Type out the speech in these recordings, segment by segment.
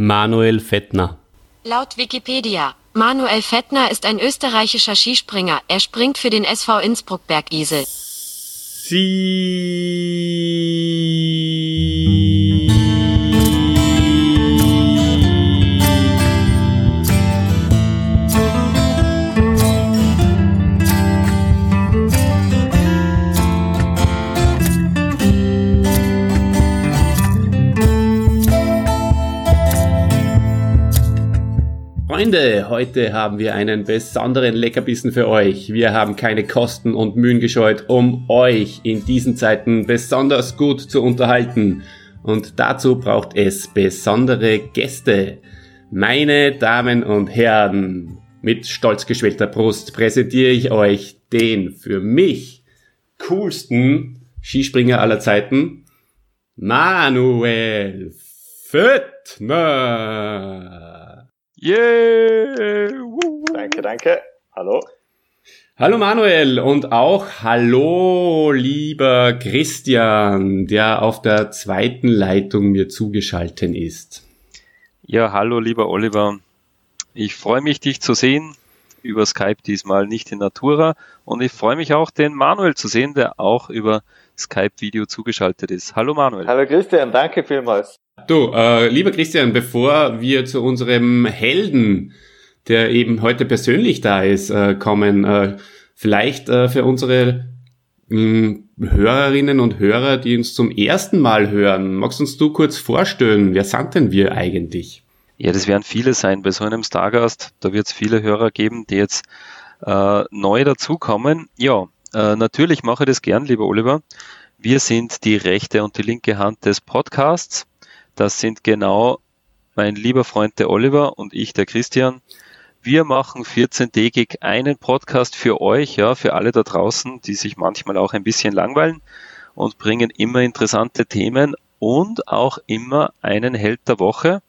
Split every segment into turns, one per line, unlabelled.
Manuel Fettner.
Laut Wikipedia. Manuel Fettner ist ein österreichischer Skispringer. Er springt für den SV Innsbruck Bergisel.
Sie. Freunde, heute haben wir einen besonderen Leckerbissen für euch. Wir haben keine Kosten und Mühen gescheut, um euch in diesen Zeiten besonders gut zu unterhalten. Und dazu braucht es besondere Gäste. Meine Damen und Herren, mit stolz geschwellter Brust präsentiere ich euch den für mich coolsten Skispringer aller Zeiten, Manuel Föttner.
Yeah! Danke, danke. Hallo.
Hallo Manuel und auch hallo lieber Christian, der auf der zweiten Leitung mir zugeschaltet ist.
Ja, hallo lieber Oliver. Ich freue mich, dich zu sehen. Über Skype diesmal nicht in Natura. Und ich freue mich auch, den Manuel zu sehen, der auch über Skype-Video zugeschaltet ist. Hallo Manuel.
Hallo Christian, danke vielmals.
Du, äh, lieber Christian, bevor wir zu unserem Helden, der eben heute persönlich da ist, äh, kommen, äh, vielleicht äh, für unsere mh, hm, Hörerinnen und Hörer, die uns zum ersten Mal hören, magst uns du kurz vorstellen, wer sind denn wir eigentlich?
Ja, das werden viele sein bei so einem Stargast. Da wird es viele Hörer geben, die jetzt äh, neu dazukommen. Ja, äh, natürlich mache ich das gern, lieber Oliver. Wir sind die rechte und die linke Hand des Podcasts. Das sind genau mein lieber Freund der Oliver und ich, der Christian. Wir machen 14-tägig einen Podcast für euch, ja, für alle da draußen, die sich manchmal auch ein bisschen langweilen und bringen immer interessante Themen und auch immer einen Held der Woche.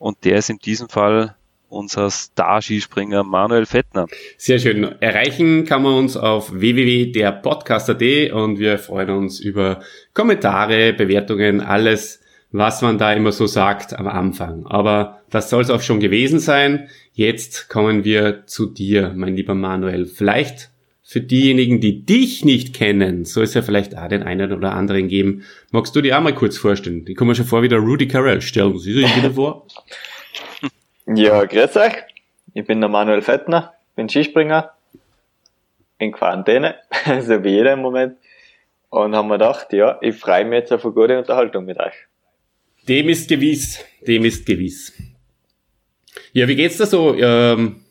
Und der ist in diesem Fall unser Star-Skispringer Manuel Fettner.
Sehr schön. Erreichen kann man uns auf www.derpodcast.at und wir freuen uns über Kommentare, Bewertungen, alles, was man da immer so sagt am Anfang. Aber das soll es auch schon gewesen sein. Jetzt kommen wir zu dir, mein lieber Manuel. Vielleicht für diejenigen, die dich nicht kennen, soll es ja vielleicht auch den einen oder anderen geben. Magst du dir auch mal kurz vorstellen? Die kommen schon vor wie der Rudy Carell. Stellen Sie sich wieder vor.
Ja, grüß euch. Ich bin der Manuel Fettner, bin Skispringer in Quarantäne, so wie jeder im Moment. Und haben mir gedacht, ja, ich freue mich jetzt auf eine gute Unterhaltung mit euch.
Dem ist gewiss, dem ist gewiss. Ja, wie geht's da so? Ähm,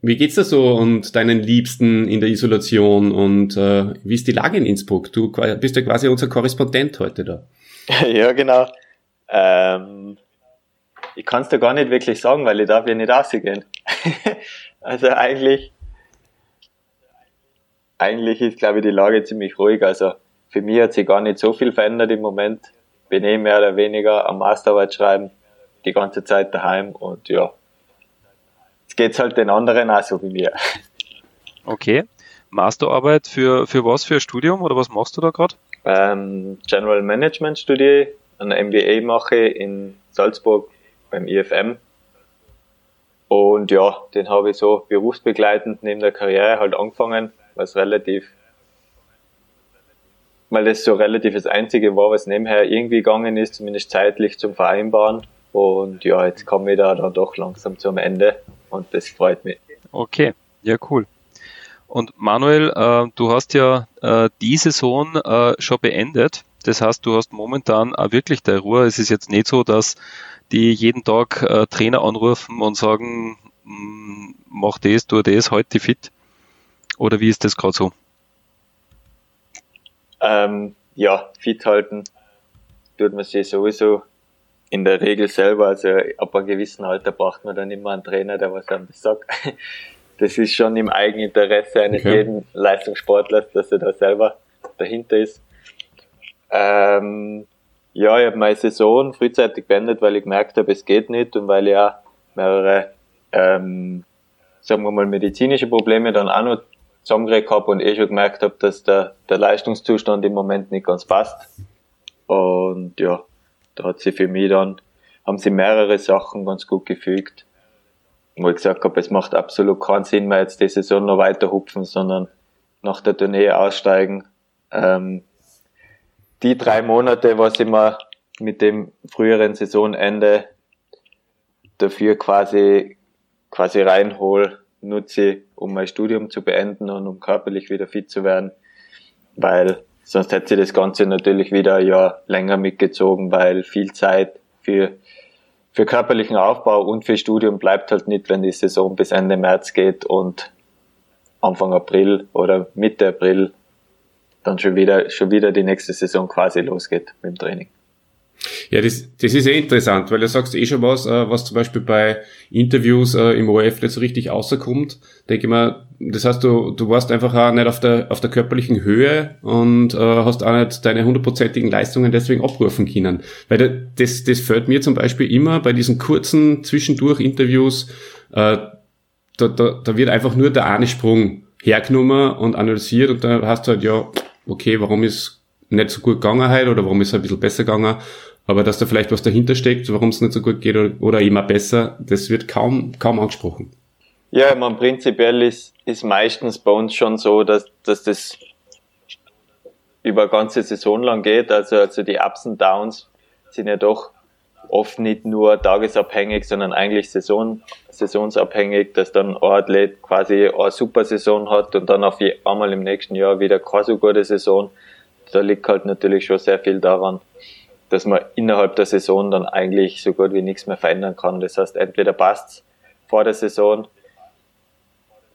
wie geht's da so und deinen Liebsten in der Isolation und äh, wie ist die Lage in Innsbruck? Du bist ja quasi unser Korrespondent heute da.
ja, genau. Ähm, ich kann es dir gar nicht wirklich sagen, weil ich darf ja nicht rausgehen. also eigentlich, eigentlich ist, glaube ich, die Lage ziemlich ruhig. Also für mich hat sich gar nicht so viel verändert im Moment. Bin eh mehr oder weniger am Masterarbeit schreiben, die ganze Zeit daheim und ja, jetzt geht's halt den anderen auch so wie mir.
Okay. Masterarbeit für, für was für ein Studium oder was machst du da gerade?
Ähm, General Management studiere, ein MBA mache in Salzburg beim IFM. Und ja, den habe ich so berufsbegleitend neben der Karriere halt angefangen, was relativ, weil das so relativ das Einzige war, was nebenher irgendwie gegangen ist, zumindest zeitlich zum Vereinbaren. Und ja, jetzt komme ich da dann doch langsam zum Ende und das freut mich.
Okay, ja cool. Und Manuel, äh, du hast ja äh, die Saison äh, schon beendet. Das heißt, du hast momentan auch wirklich der Ruhe. Es ist jetzt nicht so, dass die jeden Tag äh, Trainer anrufen und sagen, mach das, tu das, heute fit? Oder wie ist das gerade so?
Ähm, ja, fit halten tut man sich sowieso in der Regel selber. Also ab einem gewissen Alter braucht man dann immer einen Trainer, der was einem das sagt. Das ist schon im Eigeninteresse eines okay. jeden Leistungssportlers, dass er da selber dahinter ist. Ähm, ja, ich habe meine Saison frühzeitig beendet, weil ich gemerkt habe, es geht nicht und weil ich auch mehrere, ähm, sagen wir mal, medizinische Probleme dann auch noch zusammengeregt habe und eh schon gemerkt habe, dass der, der Leistungszustand im Moment nicht ganz passt. Und ja, da hat sich für mich dann haben sie mehrere Sachen ganz gut gefügt. Wo ich gesagt habe, es macht absolut keinen Sinn mehr, jetzt die Saison noch weiter hupfen, sondern nach der Tournee aussteigen. Ähm, die drei Monate, was ich mir mit dem früheren Saisonende dafür quasi, quasi reinhol, nutze, um mein Studium zu beenden und um körperlich wieder fit zu werden, weil sonst hätte sie das Ganze natürlich wieder Jahr länger mitgezogen, weil viel Zeit für, für körperlichen Aufbau und für Studium bleibt halt nicht, wenn die Saison bis Ende März geht und Anfang April oder Mitte April dann schon wieder, schon wieder die nächste Saison quasi losgeht mit dem Training.
Ja, das, das ist eh interessant, weil du sagst eh schon was, äh, was zum Beispiel bei Interviews äh, im ORF nicht so richtig außerkommt. Denke ich mal, das heißt, du, du warst einfach auch nicht auf der, auf der körperlichen Höhe und äh, hast auch nicht deine hundertprozentigen Leistungen deswegen abrufen können. Weil das, das fällt mir zum Beispiel immer bei diesen kurzen Zwischendurch-Interviews, äh, da, da, da wird einfach nur der eine Sprung hergenommen und analysiert und da hast du halt, ja, okay, warum ist nicht so gut gegangen halt oder warum ist es ein bisschen besser gegangen, aber dass da vielleicht was dahinter steckt, warum es nicht so gut geht oder, oder immer besser, das wird kaum, kaum angesprochen.
Ja, meine, prinzipiell ist, ist meistens bei uns schon so, dass, dass das über eine ganze Saison lang geht. Also, also die Ups und Downs sind ja doch oft nicht nur tagesabhängig, sondern eigentlich Saison, saisonsabhängig, dass dann ein Athlet quasi eine super Saison hat und dann auf einmal im nächsten Jahr wieder keine so gute Saison da liegt halt natürlich schon sehr viel daran, dass man innerhalb der Saison dann eigentlich so gut wie nichts mehr verändern kann. Das heißt, entweder passt vor der Saison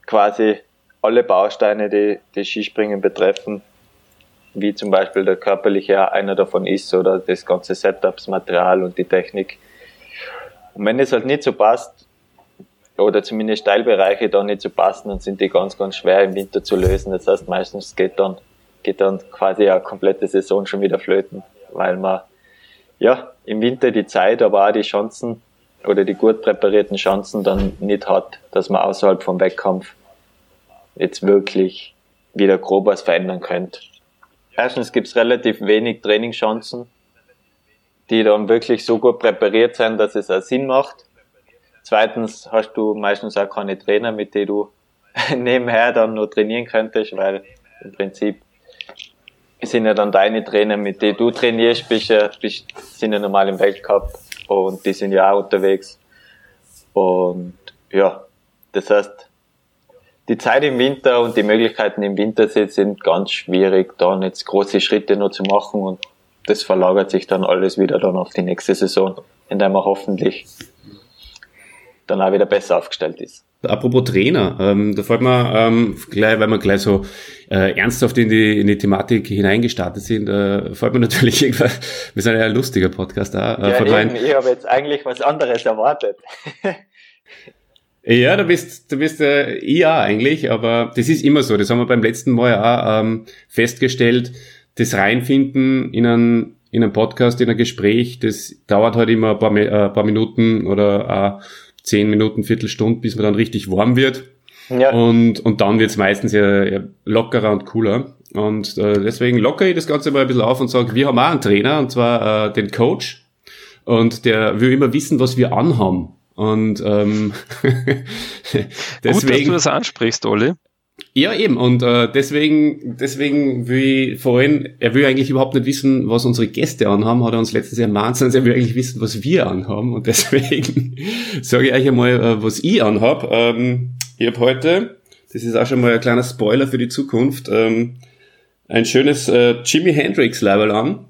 quasi alle Bausteine, die, die Skispringen betreffen, wie zum Beispiel der körperliche einer davon ist oder das ganze Setup, das Material und die Technik. Und wenn es halt nicht so passt, oder zumindest Teilbereiche da nicht so passen, dann sind die ganz, ganz schwer im Winter zu lösen. Das heißt, meistens geht dann geht dann quasi eine komplette Saison schon wieder flöten, weil man ja im Winter die Zeit, aber auch die Chancen oder die gut präparierten Chancen dann nicht hat, dass man außerhalb vom Wettkampf jetzt wirklich wieder grob was verändern könnte. Erstens gibt es relativ wenig Trainingschancen, die dann wirklich so gut präpariert sind, dass es auch Sinn macht. Zweitens hast du meistens auch keine Trainer, mit denen du nebenher dann nur trainieren könntest, weil im Prinzip sind ja dann deine Trainer, mit denen du trainierst, bist ja, bist, sind ja normal im Weltcup und die sind ja auch unterwegs. Und ja, das heißt, die Zeit im Winter und die Möglichkeiten im Winter sind ganz schwierig, da jetzt große Schritte noch zu machen und das verlagert sich dann alles wieder dann auf die nächste Saison, in der man hoffentlich dann auch wieder besser aufgestellt ist.
Apropos Trainer, ähm, da fällt mir ähm, gleich, weil wir gleich so äh, ernsthaft in die, in die Thematik hineingestartet sind, äh, fällt mir natürlich irgendwann, wir sind ja ein lustiger Podcast da.
Äh, ja, eben, ich habe jetzt eigentlich was anderes erwartet.
ja, du bist, du bist äh, ja eigentlich, aber das ist immer so. Das haben wir beim letzten Mal auch ähm, festgestellt. Das Reinfinden in einen, in einen Podcast, in ein Gespräch, das dauert halt immer ein paar, äh, paar Minuten oder äh, zehn Minuten, Viertelstunde, bis man dann richtig warm wird. Ja. Und, und dann wird's meistens ja, ja lockerer und cooler. Und äh, deswegen lockere ich das Ganze mal ein bisschen auf und sage, wir haben auch einen Trainer, und zwar äh, den Coach. Und der will immer wissen, was wir anhaben. Und ähm,
deswegen. Gut, dass du das ansprichst, Olli.
Ja, eben. Und äh, deswegen, deswegen will ich vorhin, er will eigentlich überhaupt nicht wissen, was unsere Gäste anhaben, hat er uns letztens ermahnt, sondern er will eigentlich wissen, was wir anhaben. Und deswegen sage ich euch einmal, äh, was ich anhab. Ähm, ich habe heute, das ist auch schon mal ein kleiner Spoiler für die Zukunft, ähm, ein schönes äh, Jimi Hendrix Label an.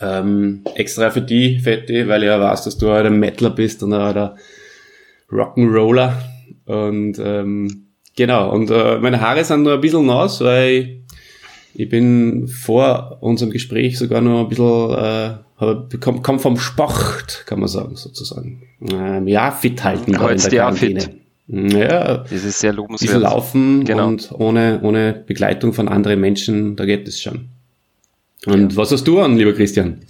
Ähm, extra für die, Fette, weil ich ja weiß, dass du halt ein Metaler bist und ein Rock'n'Roller. Und ähm, Genau, und äh, meine Haare sind nur ein bisschen nass, weil ich bin vor unserem Gespräch sogar noch ein bisschen, äh, komm, komm vom Sport, kann man sagen, sozusagen. Ähm, ja, fit halten
da in der Quarantäne. Fit.
Ja,
das ist sehr lobenswert.
Bisschen laufen genau. und ohne, ohne Begleitung von anderen Menschen, da geht es schon. Und ja. was hast du an, lieber Christian?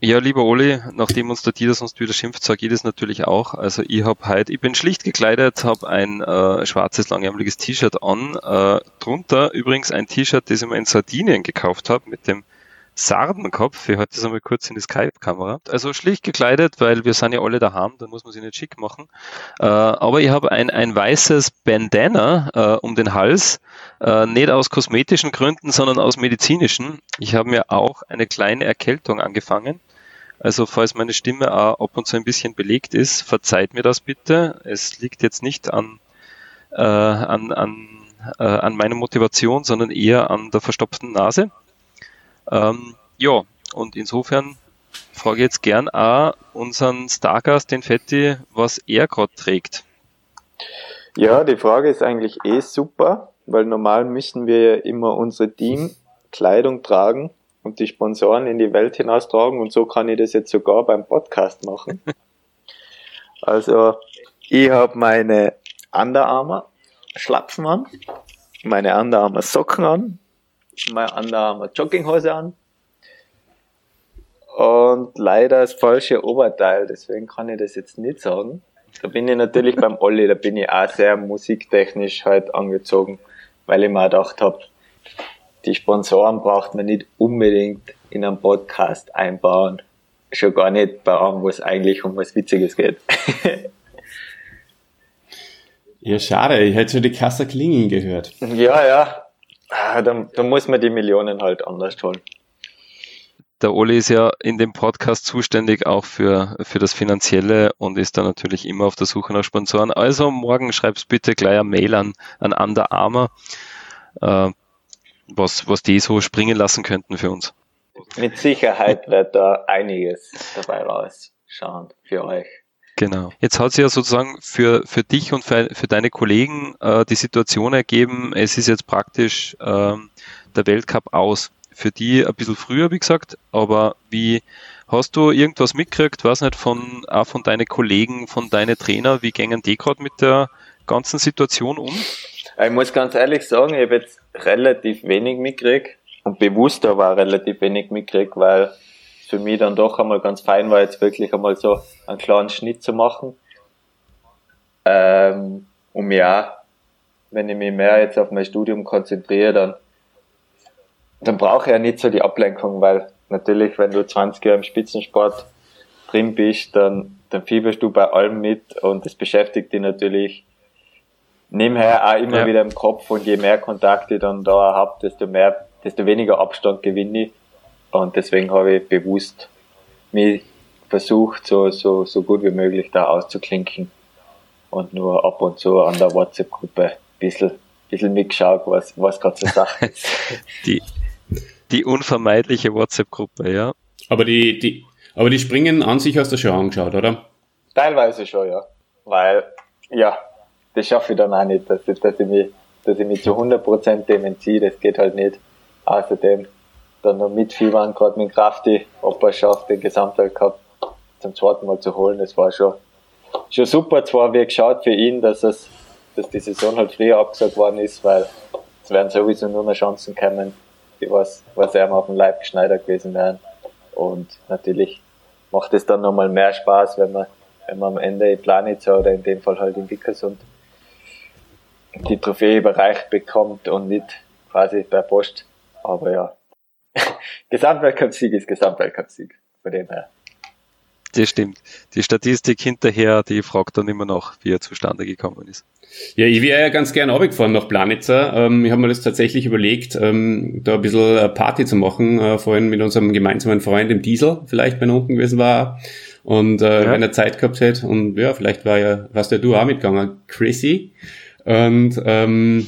Ja, lieber Oli, nachdem uns der Dieter sonst wieder schimpft, sage ich das natürlich auch. Also ich habe heute, ich bin schlicht gekleidet, habe ein äh, schwarzes langärmeliges T-Shirt an. Äh, drunter übrigens ein T-Shirt, das ich mir in Sardinien gekauft habe, mit dem Sardenkopf. Ich halte das einmal kurz in die Skype-Kamera. Also schlicht gekleidet, weil wir sind ja alle daheim, da muss man sich nicht schick machen. Äh, aber ich habe ein, ein weißes Bandana äh, um den Hals, äh, nicht aus kosmetischen Gründen, sondern aus medizinischen. Ich habe mir auch eine kleine Erkältung angefangen. Also falls meine Stimme auch ab und zu ein bisschen belegt ist, verzeiht mir das bitte. Es liegt jetzt nicht an, äh, an, an, äh, an meiner Motivation, sondern eher an der verstopften Nase. Ähm, ja, und insofern frage ich jetzt gern auch unseren Stargast, den Fetti, was er gerade trägt.
Ja, die Frage ist eigentlich eh super, weil normal müssen wir ja immer unsere Teamkleidung tragen und die Sponsoren in die Welt hinaustragen und so kann ich das jetzt sogar beim Podcast machen. also ich habe meine Under Armour Schlapfen an, meine Under Armour Socken an, meine Under Armour Jogginghose an und leider das falsche Oberteil, deswegen kann ich das jetzt nicht sagen. Da bin ich natürlich beim Olli, da bin ich auch sehr musiktechnisch halt angezogen, weil ich mir gedacht habe, die Sponsoren braucht man nicht unbedingt in einem Podcast einbauen. Schon gar nicht bei einem, wo es eigentlich um was Witziges geht.
ja, schade, ich hätte schon die Kasse klingen gehört.
Ja, ja. Ah, da, da muss man die Millionen halt anders holen.
Der Oli ist ja in dem Podcast zuständig auch für, für das Finanzielle und ist da natürlich immer auf der Suche nach Sponsoren. Also morgen schreibst bitte gleich eine Mail an, an Under Armour. Äh, was, was die so springen lassen könnten für uns.
Mit Sicherheit wird da einiges dabei rausschauen für euch.
Genau. Jetzt hat sich ja sozusagen für, für dich und für, für deine Kollegen äh, die Situation ergeben, es ist jetzt praktisch äh, der Weltcup aus. Für die ein bisschen früher, wie gesagt, aber wie hast du irgendwas mitgekriegt, was nicht, von, auch von deinen Kollegen, von deinen Trainer, wie gängen die gerade mit der ganzen Situation um?
Ich muss ganz ehrlich sagen, ich habe jetzt relativ wenig mitgekriegt und bewusst aber relativ wenig mitgekriegt, weil für mich dann doch einmal ganz fein war, jetzt wirklich einmal so einen kleinen Schnitt zu machen. Ähm, um ja, wenn ich mich mehr jetzt auf mein Studium konzentriere, dann, dann brauche ich ja nicht so die Ablenkung, weil natürlich, wenn du 20 Jahre im Spitzensport drin bist, dann, dann fieberst du bei allem mit und das beschäftigt dich natürlich nebenher auch immer ja. wieder im Kopf und je mehr Kontakt ich dann da habe, desto mehr, desto weniger Abstand gewinne ich. Und deswegen habe ich bewusst mich versucht, so, so, so gut wie möglich da auszuklinken und nur ab und zu an der WhatsApp-Gruppe ein bisschen, bisschen mitgeschaut, was, was gerade so Sache ist.
Die, die unvermeidliche WhatsApp-Gruppe, ja.
Aber die, die, aber die Springen an sich hast du schon angeschaut, oder?
Teilweise schon, ja. Weil, ja, das schaffe ich dann auch nicht, dass, ich, dass, ich, mich, dass ich mich zu 100% dem entziehe, das geht halt nicht. Außerdem dann noch mitfiebern, gerade mit Krafti, ob er schafft, den Gesamtweltcup zum zweiten Mal zu holen, das war schon, schon super. Zwar wie geschaut für ihn, dass es, dass die Saison halt früher abgesagt worden ist, weil es werden sowieso nur noch Chancen kommen, die was, was er auf dem Leib geschneidert gewesen wären. Und natürlich macht es dann nochmal mehr Spaß, wenn man, wenn man am Ende in Planitzer oder in dem Fall halt in Wickersund die Trophäe überreicht bekommt und nicht quasi per Post. Aber ja, Gesamtweltcup-Sieg ist Gesamtweltcup-Sieg. Von dem her.
Das stimmt. Die Statistik hinterher, die fragt dann immer noch, wie er zustande gekommen ist.
Ja, ich wäre ja ganz gern abgefahren nach Planitzer. Ähm, ich habe mir das tatsächlich überlegt, ähm, da ein bisschen Party zu machen, äh, vorhin mit unserem gemeinsamen Freund im Diesel, vielleicht wenn er unten gewesen war. Und äh, ja. wenn er Zeit gehabt hätte. Und ja, vielleicht war ja, warst ja du auch mitgegangen, Chrissy. Und ähm,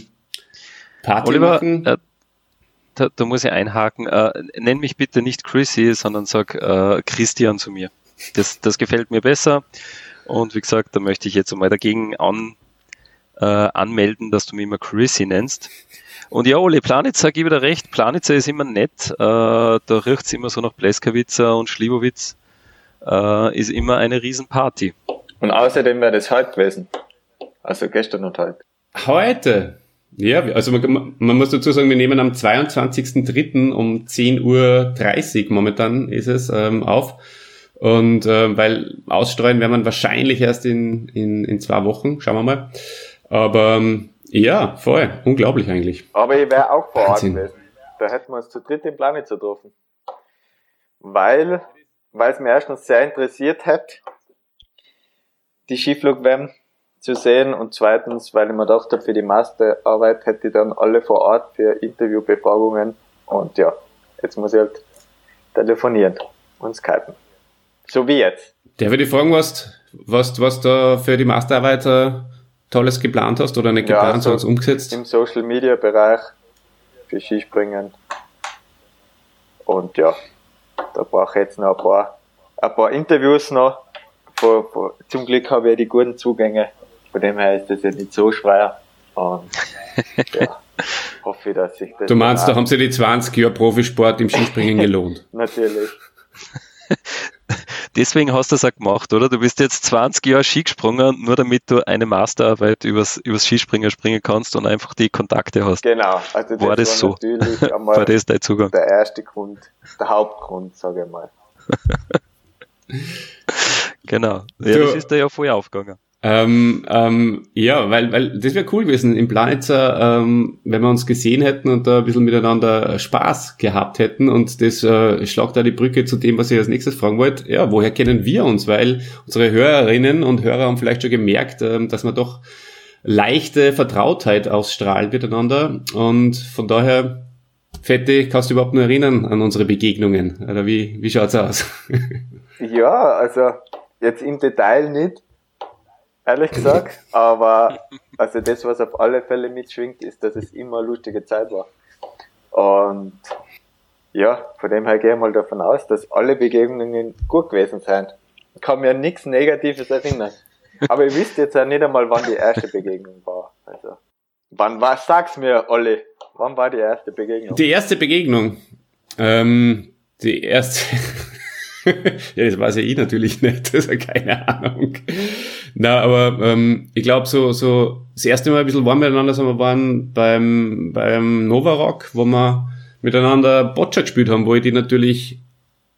Party Oliver, machen. Äh, da, da, muss ich einhaken. Äh, nenn mich bitte nicht Chrissy, sondern sag äh, Christian zu mir. Das, das gefällt mir besser. Und wie gesagt, da möchte ich jetzt einmal dagegen an, äh, anmelden, dass du mich immer Chrissy nennst. Und ja, Oli Planitzer, gebe dir recht, Planitzer ist immer nett. Äh, da riecht's immer so nach Pleskawitzer und Schliwowitz. Äh, ist immer eine Riesenparty.
Und außerdem wäre das heute gewesen. Also gestern und heute.
Heute? Ja, also man, man muss dazu sagen, wir nehmen am 22.03. um 10.30 Uhr momentan ist es ähm, auf. Und äh, weil ausstreuen werden wir wahrscheinlich erst in, in, in zwei Wochen, schauen wir mal. Aber ähm, ja, voll, unglaublich eigentlich.
Aber ich wäre auch vor Ort gewesen. Da hätten wir uns zu dritt im Planet getroffen. weil, weil es mir erstens sehr interessiert hat, die Skiflug-WM zu sehen und zweitens, weil ich mir gedacht habe, für die Masterarbeit hätte ich dann alle vor Ort für Interviewbefragungen und ja, jetzt muss ich halt telefonieren und skypen. So wie jetzt.
Der würde ich fragen, was, was, was da für die Masterarbeit äh, Tolles geplant hast oder nicht geplant, ja, also sondern umgesetzt?
Im Social Media Bereich für Skispringen. Und ja, da brauche ich jetzt noch ein paar, ein paar Interviews noch. Vor, vor, zum Glück habe ich die guten Zugänge. Von dem her ist das ja nicht so schwer. Und ja, hoffe ich, dass ich das.
Du meinst, da haben sie die 20 Jahre Profisport im Skispringen gelohnt?
Natürlich.
Deswegen hast du das auch gemacht, oder? Du bist jetzt 20 Jahre Ski gesprungen, nur damit du eine Masterarbeit übers, übers Skispringen springen kannst und einfach die Kontakte hast.
Genau.
Also das war das war so? war das dein Zugang?
Der erste Grund, der Hauptgrund, sage ich mal.
genau. Ja, du, das ist da ja voll aufgegangen.
Ähm, ähm, ja, weil, weil das wäre cool gewesen im Planitzer, ähm, wenn wir uns gesehen hätten und da ein bisschen miteinander Spaß gehabt hätten und das äh, schlagt da die Brücke zu dem, was ich als nächstes fragen wollte. Ja, woher kennen wir uns? Weil unsere Hörerinnen und Hörer haben vielleicht schon gemerkt, ähm, dass wir doch leichte Vertrautheit ausstrahlen miteinander und von daher Fette, kannst du überhaupt nur erinnern an unsere Begegnungen? Oder wie, wie schaut's aus?
ja, also jetzt im Detail nicht, ehrlich gesagt. Aber also das, was auf alle Fälle mitschwingt, ist, dass es immer eine lustige Zeit war. Und ja, von dem her gehe ich mal davon aus, dass alle Begegnungen gut gewesen sind. Ich kann mir nichts Negatives erinnern. Aber ihr wisst jetzt ja nicht einmal, wann die erste Begegnung war. Also, wann war, sag's mir, Olli, wann war die erste Begegnung?
Die erste Begegnung. Ähm, die erste. ja, das weiß ja ich natürlich nicht, das ist ja keine Ahnung. Na, aber ähm, ich glaube, so, so das erste Mal ein bisschen warm miteinander sind wir waren beim, beim Nova Rock, wo wir miteinander Boccia gespielt haben, wo ich die natürlich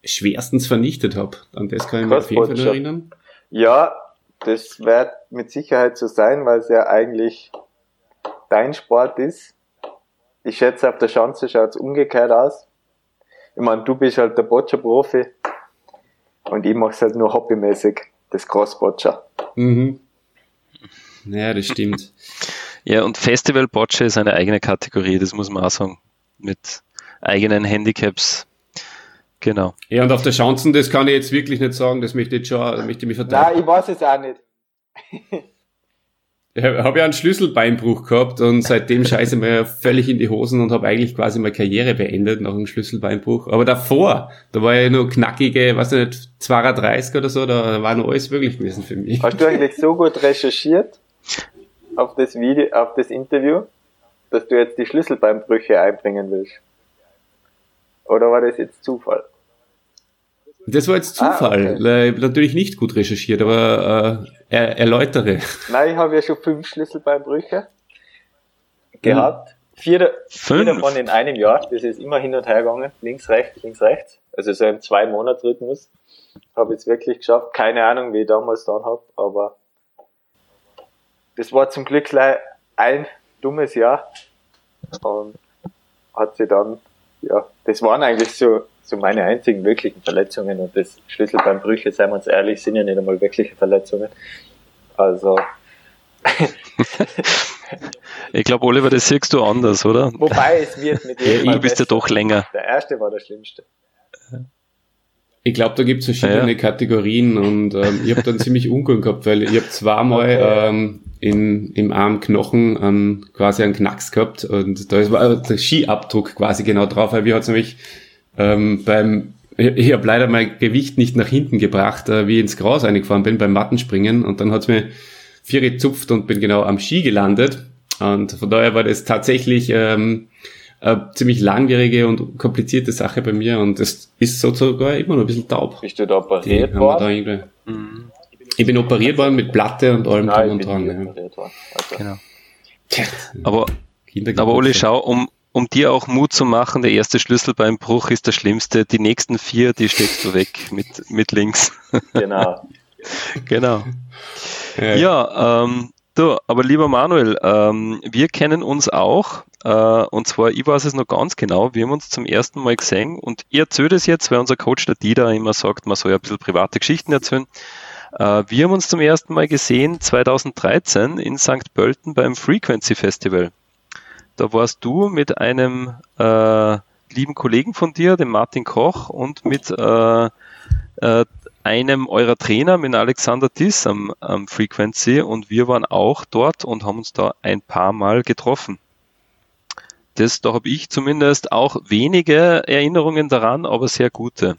schwerstens vernichtet habe. An das kann ich mich auf jeden Fall erinnern.
Ja, das wird mit Sicherheit so sein, weil es ja eigentlich dein Sport ist. Ich schätze, auf der Schanze schaut es umgekehrt aus. Ich meine, du bist halt der Boccia-Profi und ich mache es halt nur hobbymäßig, das Cross-Boccia.
Mhm. Ja, das stimmt.
ja, und Festival Boccia ist eine eigene Kategorie, das muss man auch sagen. Mit eigenen Handicaps. Genau.
Ja, und auf der Chancen, das kann ich jetzt wirklich nicht sagen, das möchte ich schon, möchte ich mich verteidigen.
Nein, ich weiß es auch nicht.
Habe ja einen Schlüsselbeinbruch gehabt und seitdem scheiße ich mir völlig in die Hosen und habe eigentlich quasi meine Karriere beendet nach einem Schlüsselbeinbruch. Aber davor, da war ich nur knackige, weiß ich nicht, 32 oder so, da war noch alles möglich gewesen für mich.
Hast du eigentlich so gut recherchiert auf das Video, auf das Interview, dass du jetzt die Schlüsselbeinbrüche einbringen willst? Oder war das jetzt Zufall?
Das war jetzt Zufall. Ah, okay. Ich habe natürlich nicht gut recherchiert, aber äh, er, erläutere.
Nein, ich habe ja schon fünf Schlüsselbeinbrüche gehabt. Vier, vier davon in einem Jahr. Das ist immer hin und her gegangen. Links, rechts, links, rechts. Also so im Zwei-Monats-Rhythmus. Habe ich es wirklich geschafft. Keine Ahnung, wie ich damals dann habe, aber das war zum Glück ein dummes Jahr. Und hat sie dann, ja, das waren eigentlich so so meine einzigen wirklichen Verletzungen und das Schlüsselbeinbrüche, seien wir uns ehrlich, sind ja nicht einmal wirkliche Verletzungen. Also.
ich glaube, Oliver, das siehst du anders, oder?
Wobei es wird mit jedem.
Ja, du bist ja doch länger.
Der erste war der schlimmste.
Ich glaube, da gibt es verschiedene ja. Kategorien und ähm, ich habe dann ziemlich Unglück gehabt, weil ich habe zweimal okay. ähm, in, im Armknochen ähm, quasi einen Knacks gehabt und da war der Skiabdruck quasi genau drauf, weil wir hat nämlich ähm, beim ich habe leider mein Gewicht nicht nach hinten gebracht, äh, wie ich ins Gras eingefahren bin beim Mattenspringen und dann hat's mir vier gezupft und bin genau am Ski gelandet. Und von daher war das tatsächlich ähm, eine ziemlich langwierige und komplizierte Sache bei mir und es ist sogar immer noch ein bisschen taub.
Bist du da operiert worden?
Mhm. Ich bin operiert worden mit Platte und allem
drum
und dran.
Ja. Also. Genau. Tja. Aber, aber Oli, schau, um, um dir auch Mut zu machen, der erste Schlüssel beim Bruch ist der schlimmste. Die nächsten vier, die steckst du weg mit, mit links.
Genau.
genau. Ja, ja ähm, du, aber lieber Manuel, ähm, wir kennen uns auch Äh, und zwar, ich weiß es noch ganz genau, wir haben uns zum ersten Mal gesehen und ich erzähle das jetzt, weil unser Coach, der Dieter, immer sagt, man soll ja ein bisschen private Geschichten erzählen. Äh, wir haben uns zum ersten Mal gesehen 2013 in St. Pölten beim Frequency Festival. Da warst du mit einem äh, lieben Kollegen von dir, dem Martin Koch, und mit äh, äh, einem eurer Trainer, mit Alexander Tiss am, am Frequency, und wir waren auch dort und haben uns da ein paar Mal getroffen. Das, da habe ich zumindest auch wenige Erinnerungen daran, aber sehr gute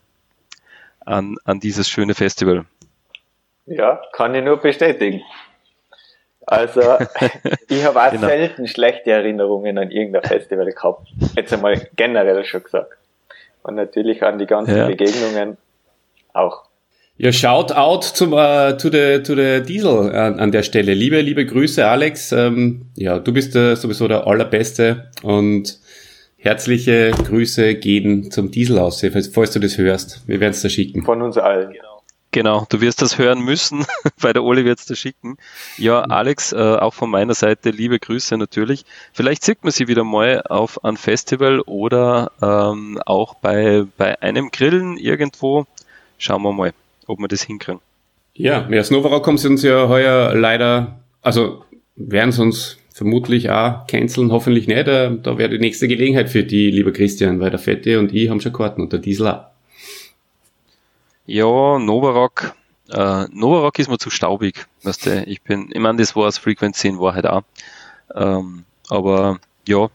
an, an dieses schöne Festival.
Ja, kann ich nur bestätigen. Also, ich habe auch genau. selten schlechte Erinnerungen an irgendein Festival gehabt. Jetzt einmal generell schon gesagt. Und natürlich an die ganzen ja. Begegnungen auch.
Ja, shout out zum, uh, to, the, to the Diesel an, an der Stelle. Liebe, liebe Grüße, Alex. Ähm, ja, du bist uh, sowieso der Allerbeste und herzliche Grüße gehen zum Diesel aus, falls du das hörst. Wir werden es da schicken.
Von uns allen. Genau.
Genau, du wirst das hören müssen, weil der Oli wird es da schicken. Ja, Alex, äh, auch von meiner Seite liebe Grüße natürlich. Vielleicht sieht man sie wieder mal auf einem Festival oder ähm, auch bei, bei einem Grillen irgendwo. Schauen wir mal, ob wir das hinkriegen.
Ja, ja Snovarock kommen sie uns ja heuer leider, also werden sie uns vermutlich auch canceln, hoffentlich nicht. Da, da wäre die nächste Gelegenheit für die, lieber Christian, weil der Fette und ich haben schon Karten und der Diesel auch.
Ja, Novarock. Äh, Novarock ist mir zu staubig. Weißt du, ich bin, ich meine, das war das Frequency in Wahrheit auch. Ähm, aber ja,